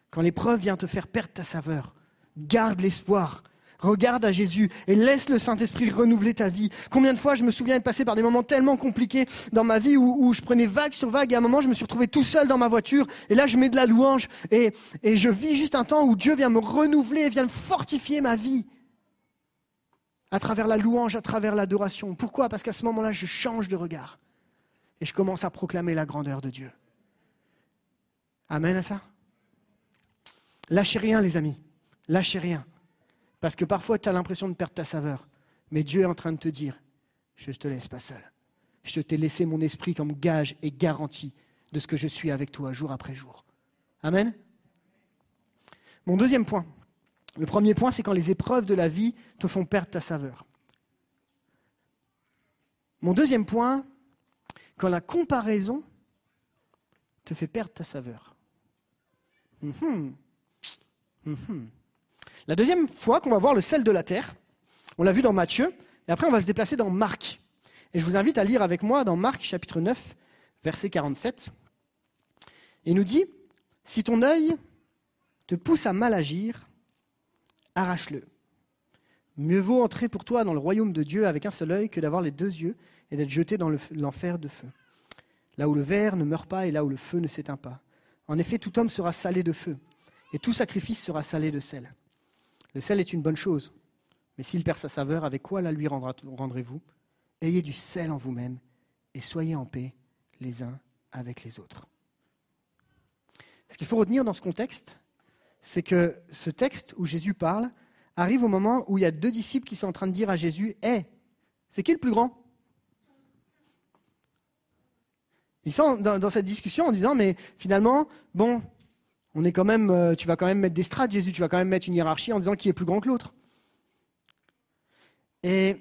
Quand l'épreuve vient te faire perdre ta saveur, garde l'espoir. Regarde à Jésus et laisse le Saint-Esprit renouveler ta vie. Combien de fois je me souviens de passer par des moments tellement compliqués dans ma vie où, je prenais vague sur vague et à un moment je me suis retrouvé tout seul dans ma voiture et là je mets de la louange et, et je vis juste un temps où Dieu vient me renouveler, vient fortifier ma vie à travers la louange, à travers l'adoration. Pourquoi? Parce qu'à ce moment-là je change de regard et je commence à proclamer la grandeur de Dieu. Amen à ça? Lâchez rien les amis, lâchez rien. Parce que parfois, tu as l'impression de perdre ta saveur. Mais Dieu est en train de te dire, je ne te laisse pas seul. Je t'ai laissé mon esprit comme gage et garantie de ce que je suis avec toi jour après jour. Amen. Mon deuxième point. Le premier point, c'est quand les épreuves de la vie te font perdre ta saveur. Mon deuxième point, quand la comparaison te fait perdre ta saveur. Mhm. Mhm. La deuxième fois qu'on va voir le sel de la terre, on l'a vu dans Matthieu, et après on va se déplacer dans Marc. Et je vous invite à lire avec moi dans Marc chapitre 9, verset 47. Et il nous dit, si ton œil te pousse à mal agir, arrache-le. Mieux vaut entrer pour toi dans le royaume de Dieu avec un seul œil que d'avoir les deux yeux et d'être jeté dans le- l'enfer de feu. Là où le verre ne meurt pas et là où le feu ne s'éteint pas. En effet, tout homme sera salé de feu, et tout sacrifice sera salé de sel. Le sel est une bonne chose, mais s'il perd sa saveur, avec quoi la lui rendrez-vous? Ayez du sel en vous-même et soyez en paix les uns avec les autres. Ce qu'il faut retenir dans ce contexte, c'est que ce texte où Jésus parle arrive au moment où il y a deux disciples qui sont en train de dire à Jésus Hé, c'est qui le plus grand? Ils sont dans cette discussion en disant Mais finalement, bon, on est quand même, euh, tu vas quand même mettre des strates, Jésus, tu vas quand même mettre une hiérarchie en disant qui est plus grand que l'autre. Et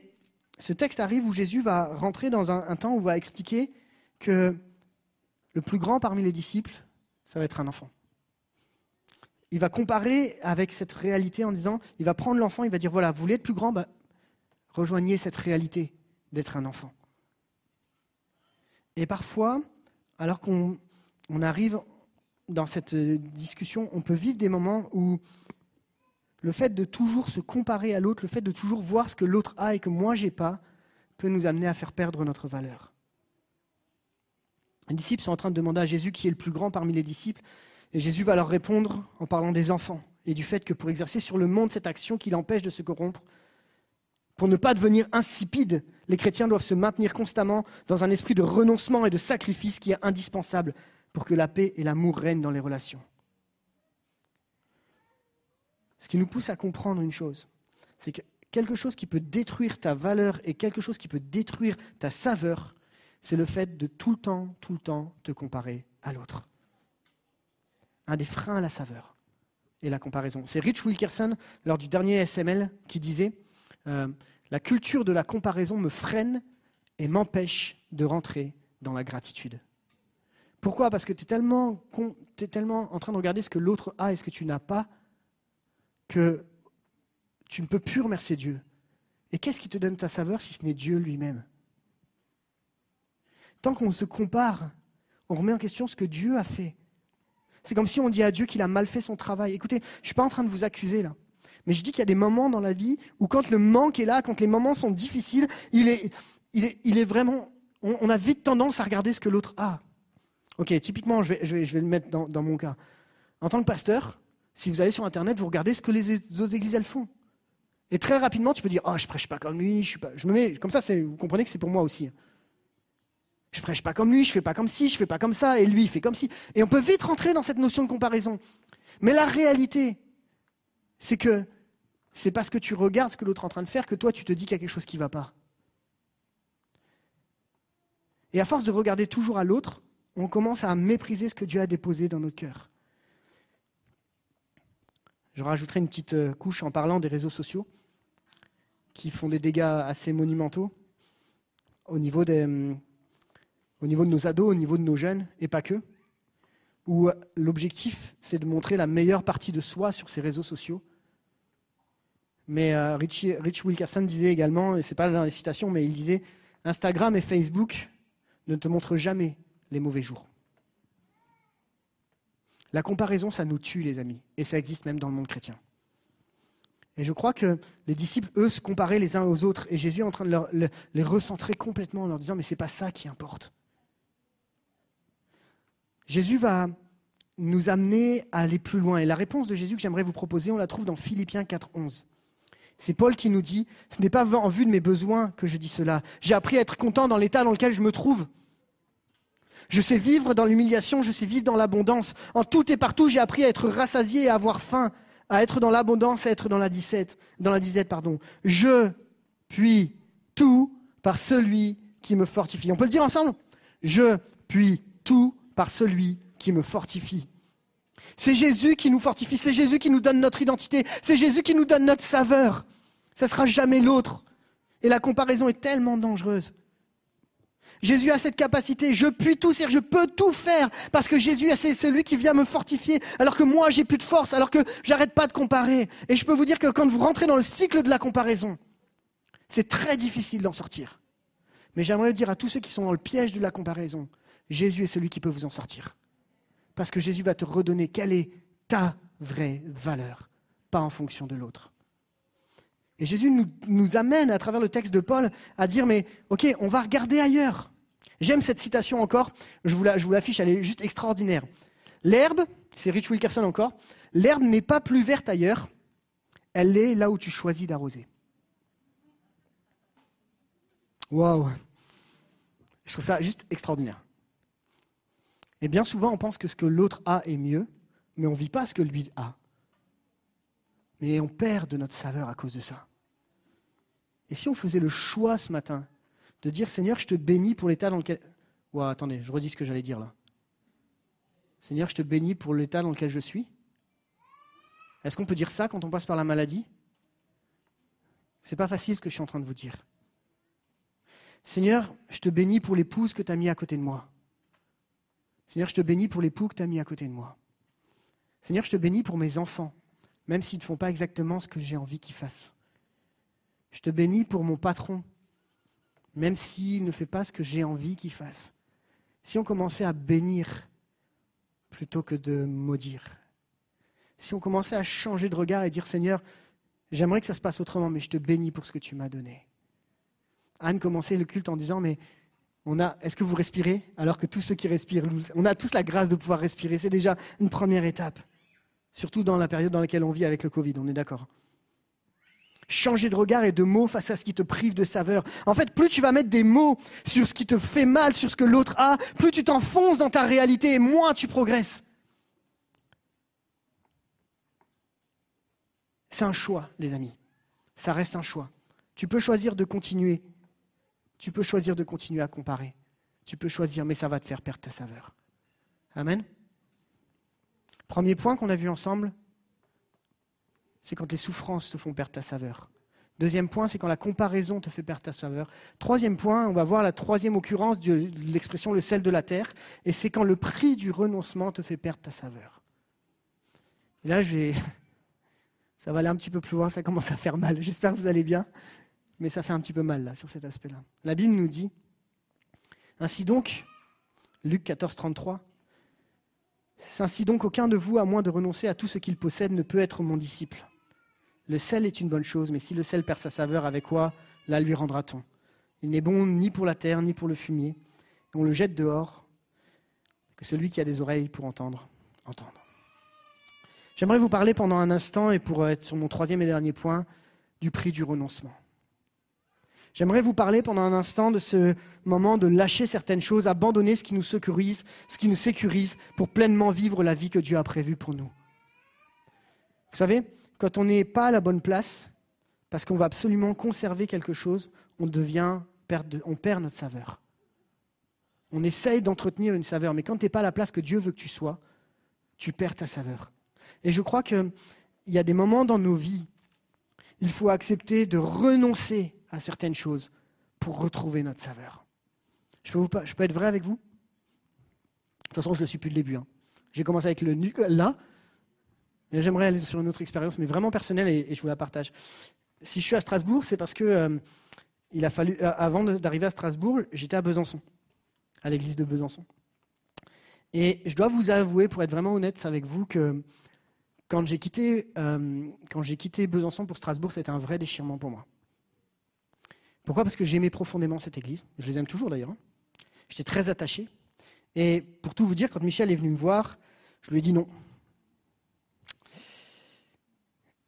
ce texte arrive où Jésus va rentrer dans un, temps où il va expliquer que le plus grand parmi les disciples, ça va être un enfant. Il va comparer avec cette réalité en disant, il va prendre l'enfant, il va dire, voilà, vous voulez être plus grand, bah, rejoignez cette réalité d'être un enfant. Et parfois, alors qu'on on arrive dans cette euh, discussion, on peut vivre des moments où le fait de toujours se comparer à l'autre, le fait de toujours voir ce que l'autre a et que moi j'ai pas, peut nous amener à faire perdre notre valeur. Les disciples sont en train de demander à Jésus qui est le plus grand parmi les disciples. Et Jésus va leur répondre en parlant des enfants et du fait que pour exercer sur le monde cette action qui l'empêche de se corrompre, pour ne pas devenir insipide, les chrétiens doivent se maintenir constamment dans un esprit de renoncement et de sacrifice qui est indispensable pour que la paix et l'amour règnent dans les relations. Ce qui nous pousse à comprendre une chose, c'est que quelque chose qui peut détruire ta valeur et quelque chose qui peut détruire ta saveur, c'est le fait de tout le temps, tout le temps te comparer à l'autre. Un des freins à la saveur et la comparaison. C'est Rich Wilkerson, lors du dernier SML, qui disait euh, La culture de la comparaison me freine et m'empêche de rentrer dans la gratitude. Pourquoi? Parce que tu es tellement, con- t'es tellement en train de regarder ce que l'autre a et ce que tu n'as pas que tu ne peux plus remercier Dieu. Et qu'est-ce qui te donne ta saveur si ce n'est Dieu lui-même? Tant qu'on se compare, on remet en question ce que Dieu a fait. C'est comme si on dit à Dieu qu'il a mal fait son travail. Écoutez, je ne suis pas en train de vous accuser là. Mais je dis qu'il y a des moments dans la vie où quand le manque est là, quand les moments sont difficiles, il est, vraiment... On a vite tendance à regarder ce que l'autre a. Ok, typiquement, je vais, le mettre dans, mon cas. En tant que pasteur, si vous allez sur Internet, vous regardez ce que les autres églises elles font. Et très rapidement, tu peux dire, oh, je prêche pas comme lui, je suis pas, me mets comme ça. Vous comprenez que c'est pour moi aussi. Je prêche pas comme lui, je fais pas comme ci, je fais pas comme ça, et lui il fait comme ci. Et on peut vite rentrer dans cette notion de comparaison. Mais la réalité, c'est que c'est parce que tu regardes ce que l'autre est en train de faire que toi tu te dis qu'il y a quelque chose qui ne va pas. Et à force de regarder toujours à l'autre, on commence à mépriser ce que Dieu a déposé dans notre cœur. Je rajouterai une petite euh, couche en parlant des réseaux sociaux qui font des dégâts assez monumentaux au niveau, des, hum, de nos ados, au niveau de nos jeunes, et pas que, où euh, l'objectif, c'est de montrer la meilleure partie de soi sur ces réseaux sociaux. Mais euh, Rich Wilkerson disait également, et c'est pas dans les citations, mais il disait Instagram et Facebook ne te montrent jamais les mauvais jours. La comparaison, ça nous tue, les amis, et ça existe même dans le monde chrétien. Et je crois que les disciples, eux, se comparaient les uns aux autres, et Jésus est en train de les recentrer complètement en leur disant, mais c'est pas ça qui importe. Jésus va nous amener à aller plus loin. Et la réponse de Jésus que j'aimerais vous proposer, on la trouve dans Philippiens 4, 11. C'est Paul qui nous dit, ce n'est pas en vue de mes besoins que je dis cela. J'ai appris à être content dans l'état dans lequel je me trouve. Je sais vivre dans l'humiliation, je sais vivre dans l'abondance. En tout et partout, j'ai appris à être rassasié et à avoir faim, à être dans l'abondance, à être dans la disette, dans la disette, pardon. Je puis tout par celui qui me fortifie. On peut le dire ensemble? Je puis tout par celui qui me fortifie. C'est Jésus qui nous fortifie, c'est Jésus qui nous donne notre identité, c'est Jésus qui nous donne notre saveur. Ça ne sera jamais l'autre. Et la comparaison est tellement dangereuse. Jésus a cette capacité, je puis tout, c'est-à-dire je peux tout faire, parce que Jésus, c'est celui qui vient me fortifier, alors que moi, j'ai plus de force, alors que j'arrête pas de comparer. Et je peux vous dire que quand vous rentrez dans le cycle de la comparaison, c'est très difficile d'en sortir. Mais j'aimerais dire à tous ceux qui sont dans le piège de la comparaison, Jésus est celui qui peut vous en sortir. Parce que Jésus va te redonner quelle est ta vraie valeur, pas en fonction de l'autre. Et Jésus nous, amène à travers le texte de Paul à dire, mais ok, on va regarder ailleurs. J'aime cette citation encore, je vous la- je vous l'affiche, elle est juste extraordinaire. L'herbe, c'est Rich Wilkerson encore, l'herbe n'est pas plus verte ailleurs, elle est là où tu choisis d'arroser. Waouh Je trouve ça juste extraordinaire. Et bien souvent, on pense que ce que l'autre a est mieux, mais on ne vit pas ce que lui a. Mais on perd de notre saveur à cause de ça. Et si on faisait le choix ce matin de dire Seigneur, je te bénis pour l'état dans lequel. Ouah, attendez, je redis ce que j'allais dire là. Seigneur, je te bénis pour l'état dans lequel je suis. Est-ce qu'on peut dire ça quand on passe par la maladie? C'est pas facile ce que je suis en train de vous dire. Seigneur, je te bénis pour l'épouse que tu as mis à côté de moi. Seigneur, je te bénis pour l'époux que tu as mis à côté de moi. Seigneur, je te bénis pour mes enfants, même s'ils ne font pas exactement ce que j'ai envie qu'ils fassent. Je te bénis pour mon patron, même s'il ne fait pas ce que j'ai envie qu'il fasse. Si on commençait à bénir plutôt que de maudire, si on commençait à changer de regard et dire Seigneur, j'aimerais que ça se passe autrement, mais je te bénis pour ce que tu m'as donné. Anne commençait le culte en disant Mais On a, est-ce que vous respirez? Alors que tous ceux qui respirent, on a tous la grâce de pouvoir respirer. C'est déjà une première étape. Surtout dans la période dans laquelle on vit avec le Covid, on est d'accord. Changer de regard et de mots face à ce qui te prive de saveur. En fait, plus tu vas mettre des mots sur ce qui te fait mal, sur ce que l'autre a, plus tu t'enfonces dans ta réalité et moins tu progresses. C'est un choix, les amis. Ça reste un choix. Tu peux choisir de continuer. Tu peux choisir de continuer à comparer. Tu peux choisir, mais ça va te faire perdre ta saveur. Amen. Premier point qu'on a vu ensemble, c'est quand les souffrances te font perdre ta saveur. Deuxième point, c'est quand la comparaison te fait perdre ta saveur. Troisième point, on va voir la troisième occurrence de l'expression le sel de la terre, et c'est quand le prix du renoncement te fait perdre ta saveur. Et là, je vais... ça va aller un petit peu plus loin, ça commence à faire mal. J'espère que vous allez bien, mais ça fait un petit peu mal là sur cet aspect-là. La Bible nous dit, ainsi donc, Luc 14, 33, ainsi donc aucun de vous, à moins de renoncer à tout ce qu'il possède, ne peut être mon disciple. Le sel est une bonne chose, mais si le sel perd sa saveur, avec quoi la lui rendra-t-on? Il n'est bon ni pour la terre, ni pour le fumier. On le jette dehors, que celui qui a des oreilles pour entendre, entendre. J'aimerais vous parler pendant un instant, et pour être sur mon troisième et dernier point, du prix du renoncement. J'aimerais vous parler pendant un instant de ce moment de lâcher certaines choses, abandonner ce qui nous sécurise, ce qui nous sécurise, pour pleinement vivre la vie que Dieu a prévue pour nous. Vous savez, quand on n'est pas à la bonne place, parce qu'on va absolument conserver quelque chose, on devient, on perd notre saveur. On essaye d'entretenir une saveur, mais quand tu n'es pas à la place que Dieu veut que tu sois, tu perds ta saveur. Et je crois qu'il y a des moments dans nos vies, il faut accepter de renoncer à certaines choses pour retrouver notre saveur. Je peux, être vrai avec vous? De toute façon, je ne le suis plus le début. hein. J'ai commencé avec le nu là, j'aimerais aller sur une autre expérience, mais vraiment personnelle, et, je vous la partage. Si je suis à Strasbourg, c'est parce que euh, il a fallu, euh, avant d'arriver à Strasbourg, j'étais à Besançon, à l'église de Besançon. Et je dois vous avouer, pour être vraiment honnête avec vous, que quand j'ai quitté, euh, quand j'ai quitté Besançon pour Strasbourg, c'était un vrai déchirement pour moi. Pourquoi? Parce que j'aimais profondément cette église. Je les aime toujours d'ailleurs. hein. J'étais très attaché. Et pour tout vous dire, quand Michel est venu me voir, je lui ai dit non.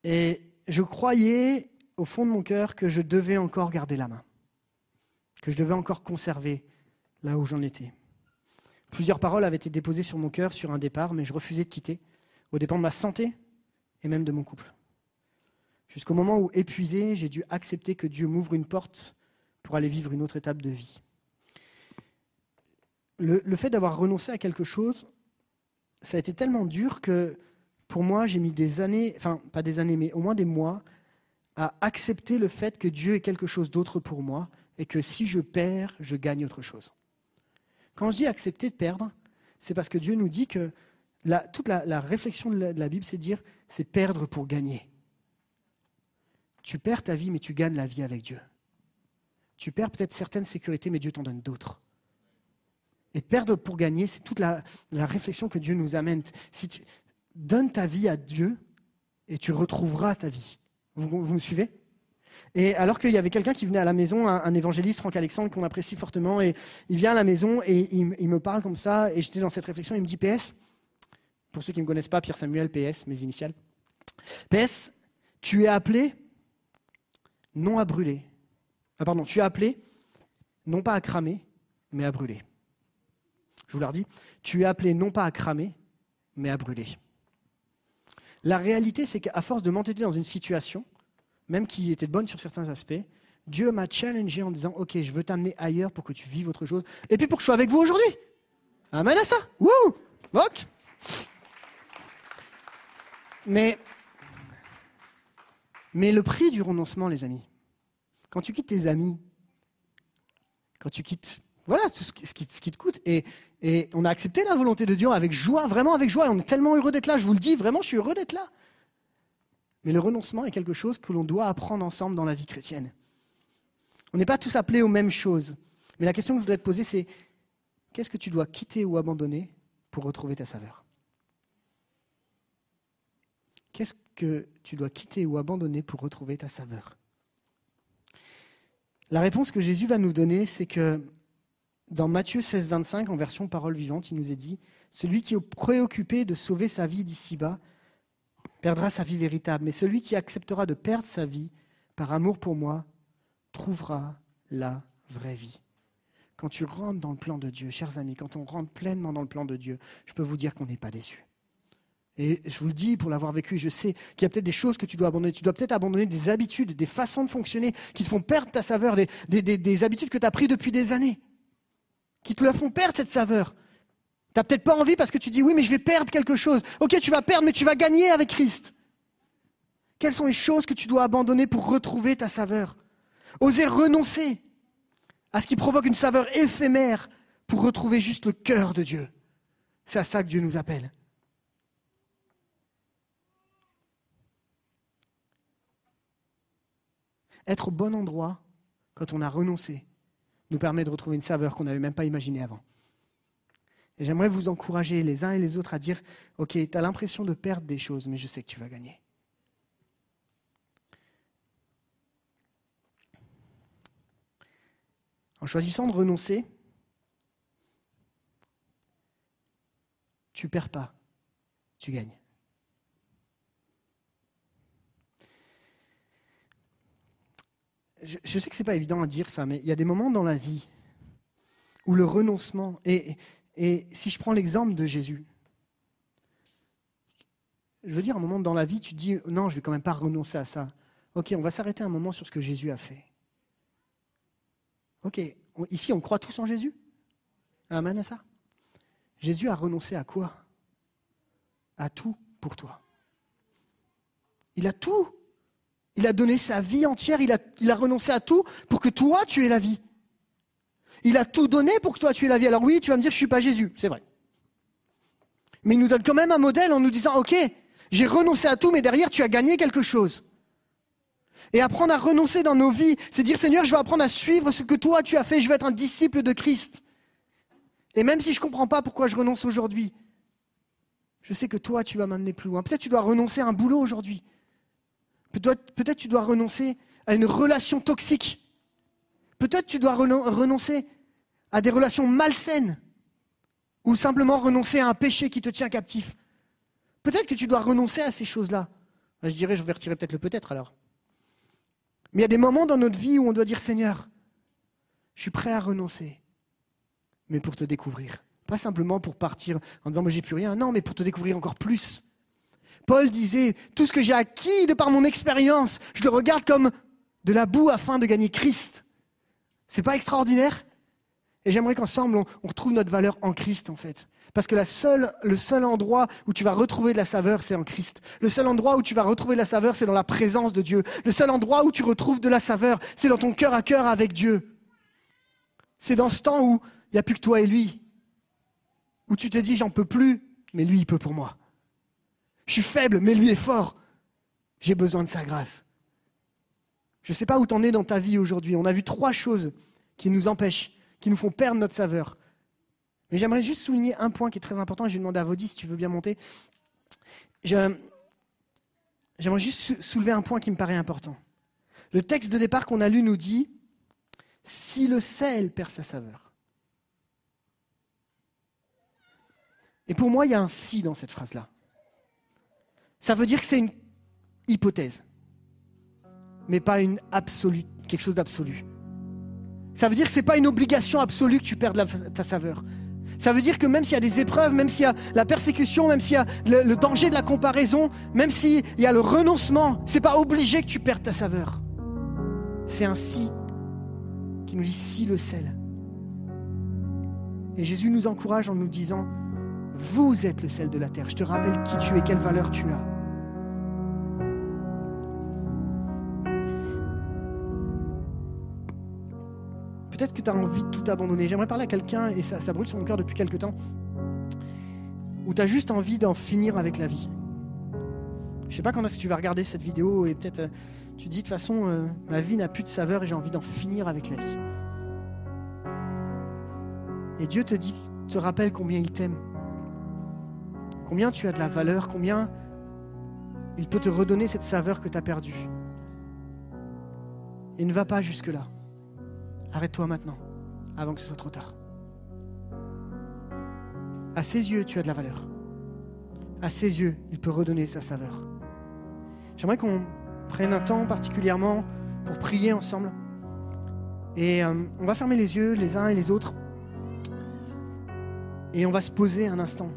Et je croyais au fond de mon cœur que je devais encore garder la main, que je devais encore conserver là où j'en étais. Plusieurs paroles avaient été déposées sur mon cœur sur un départ, mais je refusais de quitter, au dépend de ma santé et même de mon couple. Jusqu'au moment où, épuisé, j'ai dû accepter que Dieu m'ouvre une porte pour aller vivre une autre étape de vie. Le fait d'avoir renoncé à quelque chose, ça a été tellement dur que pour moi, j'ai mis des années, enfin pas des années, mais au moins des mois, à accepter le fait que Dieu est quelque chose d'autre pour moi et que si je perds, je gagne autre chose. Quand je dis accepter de perdre, c'est parce que Dieu nous dit que toute la, réflexion de la, Bible, c'est dire c'est perdre pour gagner. Tu perds ta vie, mais tu gagnes la vie avec Dieu. Tu perds peut-être certaines sécurités, mais Dieu t'en donne d'autres. Et perdre pour gagner, c'est toute la, réflexion que Dieu nous amène. Donnes ta vie à Dieu, et tu retrouveras ta vie. Vous, me suivez? Et alors qu'il y avait quelqu'un qui venait à la maison, un, évangéliste, Franck Alexandre, qu'on apprécie fortement, et il vient à la maison et il, me parle comme ça, et j'étais dans cette réflexion, il me dit PS, pour ceux qui ne me connaissent pas, Pierre Samuel, PS, mes initiales. PS, tu es appelé non à brûler. Ah pardon, tu es appelé non pas à cramer, mais à brûler. Je vous le redis, tu es appelé non pas à cramer, mais à brûler. La réalité, c'est qu'à force de m'entêter dans une situation, même qui était bonne sur certains aspects, Dieu m'a challengé en disant Ok, je veux t'amener ailleurs pour que tu vives autre chose, et puis pour que je sois avec vous aujourd'hui. Amen à ça. Wouh Ok. Mais, mais le prix du renoncement, les amis, quand tu quittes tes amis, quand tu quittes, voilà, tout ce qui, te coûte, et, on a accepté la volonté de Dieu avec joie, vraiment avec joie, on est tellement heureux d'être là, je vous le dis, vraiment, je suis heureux d'être là. Mais le renoncement est quelque chose que l'on doit apprendre ensemble dans la vie chrétienne. On n'est pas tous appelés aux mêmes choses. Mais la question que je voudrais te poser, c'est qu'est-ce que tu dois quitter ou abandonner pour retrouver ta saveur? Qu'est-ce que tu dois quitter ou abandonner pour retrouver ta saveur? La réponse que Jésus va nous donner, c'est que dans Matthieu 16, 25, en version parole vivante, il nous est dit Celui qui est préoccupé de sauver sa vie d'ici-bas perdra sa vie véritable, mais celui qui acceptera de perdre sa vie par amour pour moi trouvera la vraie vie. Quand tu rentres dans le plan de Dieu, chers amis, quand on rentre pleinement dans le plan de Dieu, je peux vous dire qu'on n'est pas déçu. Et je vous le dis pour l'avoir vécu, je sais qu'il y a peut-être des choses que tu dois abandonner. Tu dois peut-être abandonner des habitudes, des façons de fonctionner qui te font perdre ta saveur, des, des- des- des habitudes que tu as prises depuis des années, qui te la font perdre cette saveur. Tu n'as peut-être pas envie parce que tu dis oui, mais je vais perdre quelque chose. Ok, tu vas perdre, mais tu vas gagner avec Christ. Quelles sont les choses que tu dois abandonner pour retrouver ta saveur? Oser renoncer à ce qui provoque une saveur éphémère pour retrouver juste le cœur de Dieu. C'est à ça que Dieu nous appelle. Être au bon endroit quand on a renoncé nous permet de retrouver une saveur qu'on n'avait même pas imaginée avant. Et j'aimerais vous encourager les uns et les autres à dire, OK, tu as l'impression de perdre des choses, mais je sais que tu vas gagner. En choisissant de renoncer, tu perds pas, tu gagnes. Je, sais que c'est pas évident à dire ça, mais il y a des moments dans la vie où le renoncement, et, et si je prends l'exemple de Jésus, je veux dire, un moment dans la vie, tu te dis, non, je vais quand même pas renoncer à ça. Ok, on va s'arrêter un moment sur ce que Jésus a fait. Ok, ici on croit tous en Jésus? Amen à ça? Jésus a renoncé à quoi? À tout pour toi. Il a tout. Il a donné sa vie entière, il a, renoncé à tout pour que toi tu aies la vie. Il a tout donné pour que toi tu aies la vie. Alors oui, tu vas me dire, je ne suis pas Jésus, c'est vrai. Mais il nous donne quand même un modèle en nous disant, ok, j'ai renoncé à tout, mais derrière tu as gagné quelque chose. Et apprendre à renoncer dans nos vies, c'est dire Seigneur, je vais apprendre à suivre ce que toi tu as fait, je vais être un disciple de Christ. Et même si je ne comprends pas pourquoi je renonce aujourd'hui, je sais que toi tu vas m'amener plus loin. Peut-être tu dois renoncer à un boulot aujourd'hui. Peut-être tu dois renoncer à une relation toxique. Peut-être tu dois reno- renoncer à des relations malsaines. Ou simplement renoncer à un péché qui te tient captif. Peut-être que tu dois renoncer à ces choses-là. Ben, Je dirais, je vais retirer peut-être le peut-être alors. Mais il y a des moments dans notre vie où on doit dire Seigneur, je suis prêt à renoncer, mais pour te découvrir. Pas simplement pour partir en disant, moi j'ai plus rien. Non, mais pour te découvrir encore plus. Paul disait, tout ce que j'ai acquis de par mon expérience, je le regarde comme de la boue afin de gagner Christ. C'est pas extraordinaire? Et j'aimerais qu'ensemble, on, retrouve notre valeur en Christ, en fait. Parce que le seul endroit où tu vas retrouver de la saveur, c'est en Christ. Le seul endroit où tu vas retrouver de la saveur, c'est dans la présence de Dieu. Le seul endroit où tu retrouves de la saveur, c'est dans ton cœur à cœur avec Dieu. C'est dans ce temps où il n'y a plus que toi et lui. Où tu te dis, j'en peux plus, mais lui, il peut pour moi. Je suis faible, mais lui est fort. J'ai besoin de sa grâce. Je ne sais pas où tu en es dans ta vie aujourd'hui. On a vu trois choses qui nous empêchent, qui nous font perdre notre saveur. Mais j'aimerais juste souligner un point qui est très important. Je vais demander à Vaudi si tu veux bien monter. J'aimerais juste sou- soulever un point qui me paraît important. Le texte de départ qu'on a lu nous dit si le sel perd sa saveur. Et pour moi, il y a un si dans cette phrase-là. Ça veut dire que c'est une hypothèse, mais pas une absolue, quelque chose d'absolu. Ça veut dire que ce n'est pas une obligation absolue que tu perdes ta saveur. Ça veut dire que même s'il y a des épreuves, même s'il y a la persécution, même s'il y a le, le danger de la comparaison, même s'il y a le renoncement, c'est pas obligé que tu perdes ta saveur. C'est un si qui nous dit si le sel. Et Jésus nous encourage en nous disant Vous êtes le sel de la terre. Je te rappelle qui tu es, quelle valeur tu as. Peut-être que tu as envie de tout abandonner. J'aimerais parler à quelqu'un, et ça, brûle sur mon cœur depuis quelque temps, où tu as juste envie d'en finir avec la vie. Je sais pas quand est-ce que tu vas regarder cette vidéo, et peut-être euh, tu dis de toute façon, euh, ma vie n'a plus de saveur et j'ai envie d'en finir avec la vie. Et Dieu te dit, te rappelle combien il t'aime, combien tu as de la valeur, combien il peut te redonner cette saveur que tu as perdue. Et ne va pas jusque-là. Arrête-toi maintenant, avant que ce soit trop tard. À ses yeux, tu as de la valeur. À ses yeux, il peut redonner sa saveur. J'aimerais qu'on prenne un temps particulièrement pour prier ensemble. Et euh, on va fermer les yeux les uns et les autres. Et on va se poser un instant.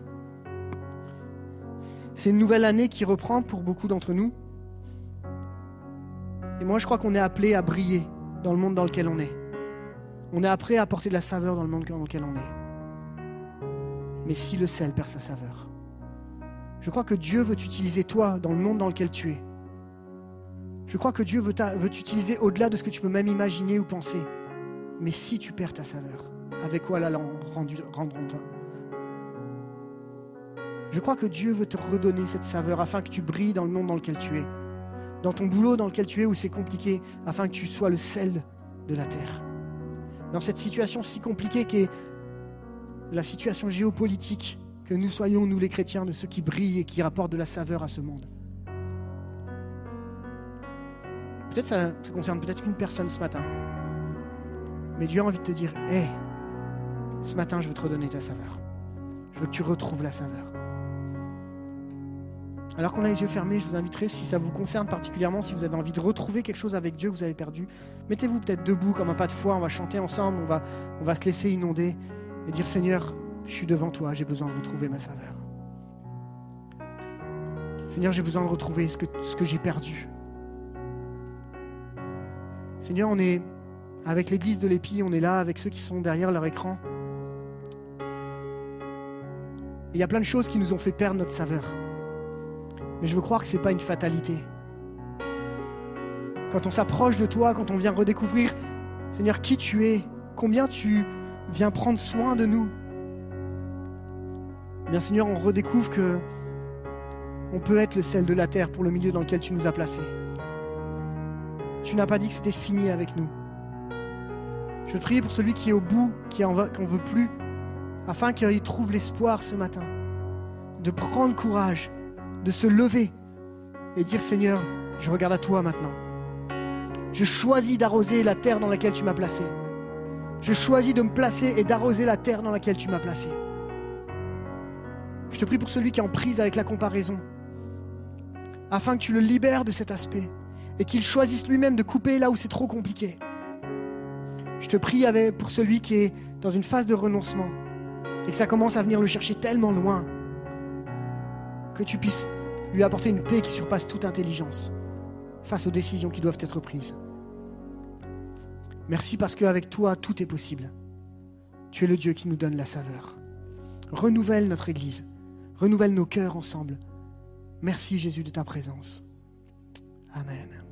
C'est une nouvelle année qui reprend pour beaucoup d'entre nous. Et moi, je crois qu'on est appelé à briller dans le monde dans lequel on est. On est appelé à apporter de la saveur dans le monde dans lequel on est. Mais si le sel perd sa saveur, je crois que Dieu veut t'utiliser toi dans le monde dans lequel tu es. Je crois que Dieu veut t'utiliser au-delà de ce que tu peux même imaginer ou penser. Mais si tu perds ta saveur, avec quoi la rendu, rendre Je crois que Dieu veut te redonner cette saveur afin que tu brilles dans le monde dans lequel tu es. Dans ton boulot dans lequel tu es où c'est compliqué, afin que tu sois le sel de la terre. Dans cette situation si compliquée qu'est la situation géopolitique, que nous soyons, nous les chrétiens, de ceux qui brillent et qui rapportent de la saveur à ce monde. Peut-être ça, ça concerne peut-être qu'une personne ce matin. Mais Dieu a envie de te dire, hé, ce matin, je veux te redonner ta saveur. Je veux que tu retrouves la saveur. Alors qu'on a les yeux fermés, je vous inviterai, si ça vous concerne particulièrement, si vous avez envie de retrouver quelque chose avec Dieu que vous avez perdu, mettez-vous peut-être debout comme un pas de foi, on va chanter ensemble, on va, on va se laisser inonder et dire Seigneur, je suis devant toi, j'ai besoin de retrouver ma saveur. Seigneur, j'ai besoin de retrouver ce que, j'ai perdu. Seigneur, on est avec l'église de l'Épi, on est là avec ceux qui sont derrière leur écran. Il y a plein de choses qui nous ont fait perdre notre saveur. Mais je veux croire que ce n'est pas une fatalité. Quand on s'approche de toi, quand on vient redécouvrir, Seigneur, qui tu es, combien tu viens prendre soin de nous. Eh Bien Seigneur, on redécouvre que on peut être le sel de la terre pour le milieu dans lequel tu nous as placés. Tu n'as pas dit que c'était fini avec nous. Je prie pour celui qui est au bout, qui en va- qu'on veut plus, afin qu'il trouve l'espoir ce matin, de prendre courage, de se lever et dire Seigneur, je regarde à toi maintenant. Je choisis d'arroser la terre dans laquelle tu m'as placé. Je choisis de me placer et d'arroser la terre dans laquelle tu m'as placé. Je te prie pour celui qui est en prise avec la comparaison, afin que tu le libères de cet aspect et qu'il choisisse lui-même de couper là où c'est trop compliqué. Je te prie pour celui qui est dans une phase de renoncement et que ça commence à venir le chercher tellement loin que tu puisses lui apporter une paix qui surpasse toute intelligence face aux décisions qui doivent être prises. Merci parce qu'avec toi, tout est possible. Tu es le Dieu qui nous donne la saveur. Renouvelle notre Église. Renouvelle nos cœurs ensemble. Merci Jésus de ta présence. Amen.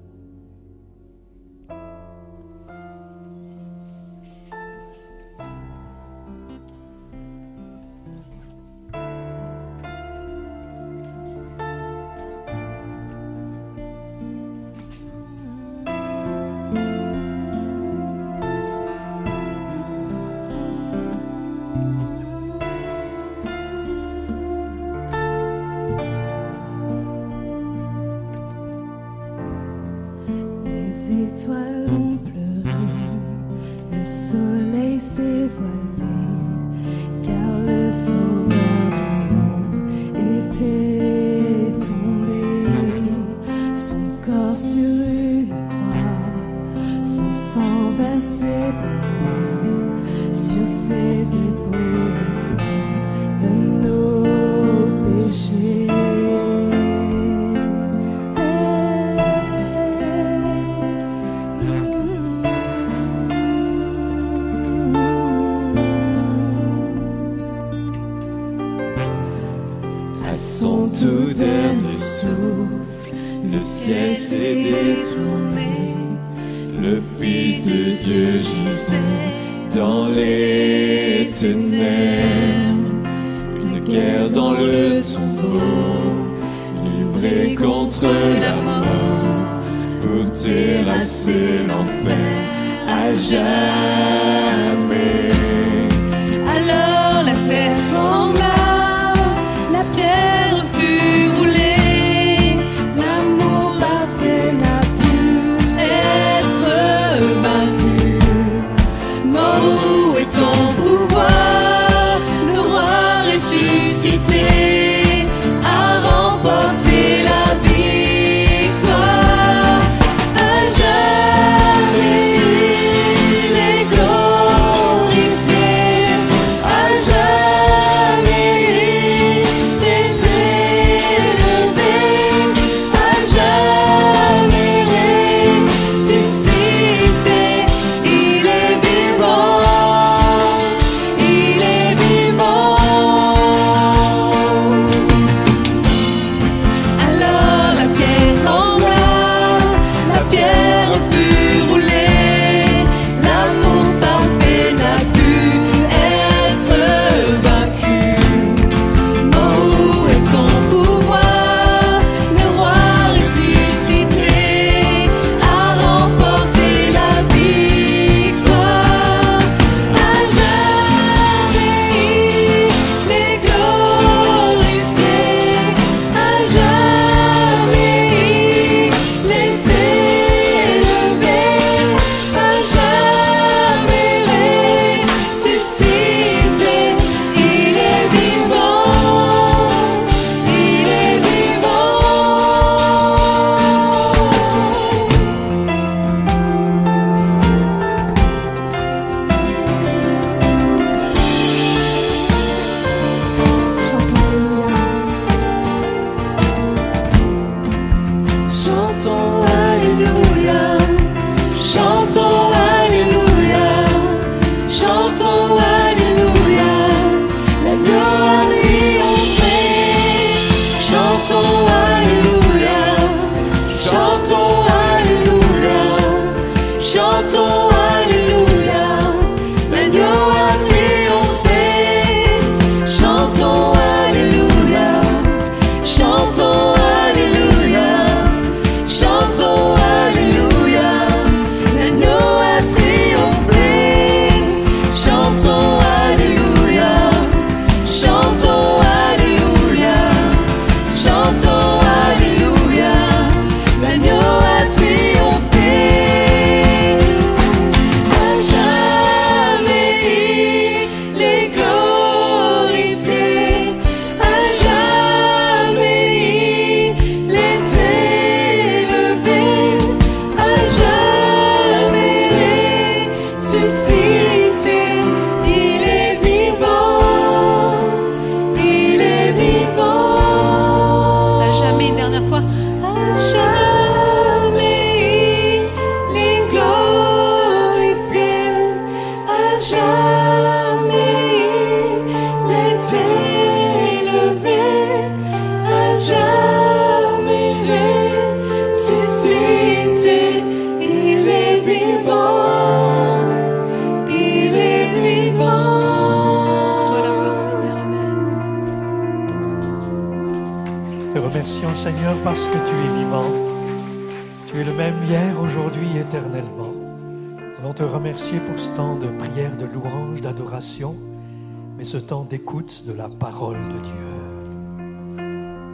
Contre la mort, pour terrasser l'enfer à jamais. Ce temps d'écoute de la parole de Dieu.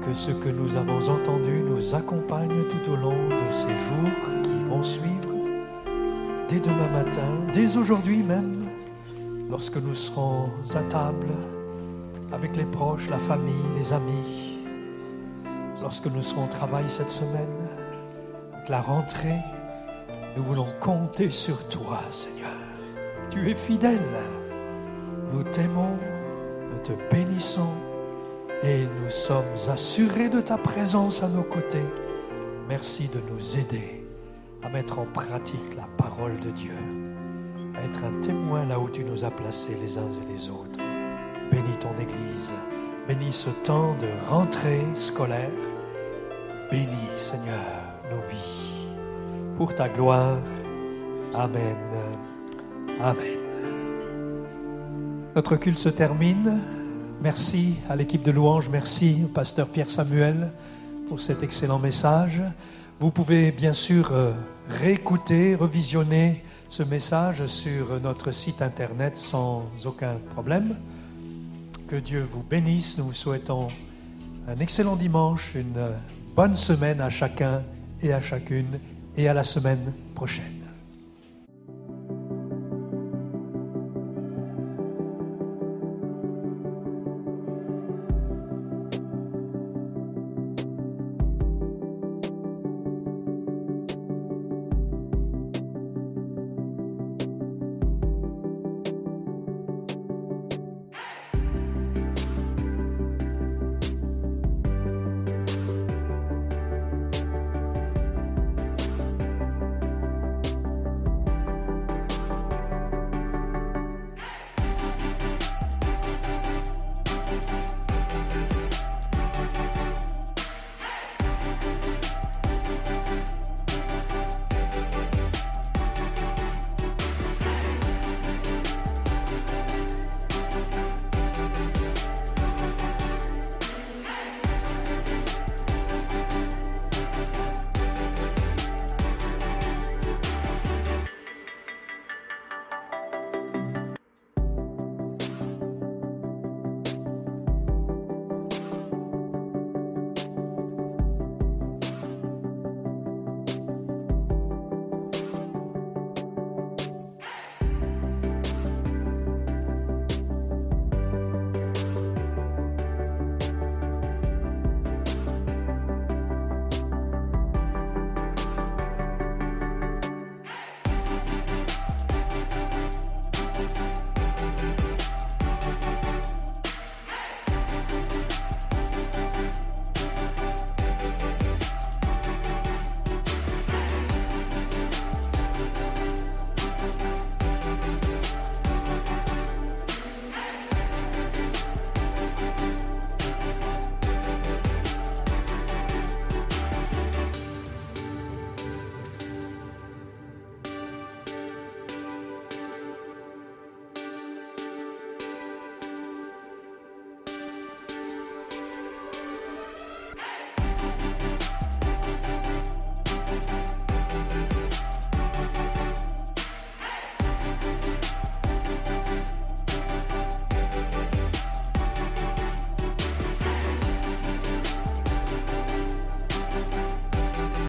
Que ce que nous avons entendu nous accompagne tout au long de ces jours qui vont suivre, dès demain matin, dès aujourd'hui même, lorsque nous serons à table avec les proches, la famille, les amis, lorsque nous serons au travail cette semaine, avec la rentrée, nous voulons compter sur toi, Seigneur. Tu es fidèle. Nous t'aimons, nous te bénissons et nous sommes assurés de ta présence à nos côtés. Merci de nous aider à mettre en pratique la parole de Dieu, à être un témoin là où tu nous as placés les uns et les autres. Bénis ton Église, bénis ce temps de rentrée scolaire. Bénis, Seigneur, nos vies. Pour ta gloire. Amen. Amen. Notre culte se termine. Merci à l'équipe de louange, merci au pasteur Pierre Samuel pour cet excellent message. Vous pouvez bien sûr euh, réécouter, revisionner ce message sur notre site internet sans aucun problème. Que Dieu vous bénisse. Nous vous souhaitons un excellent dimanche, une bonne semaine à chacun et à chacune et à la semaine prochaine.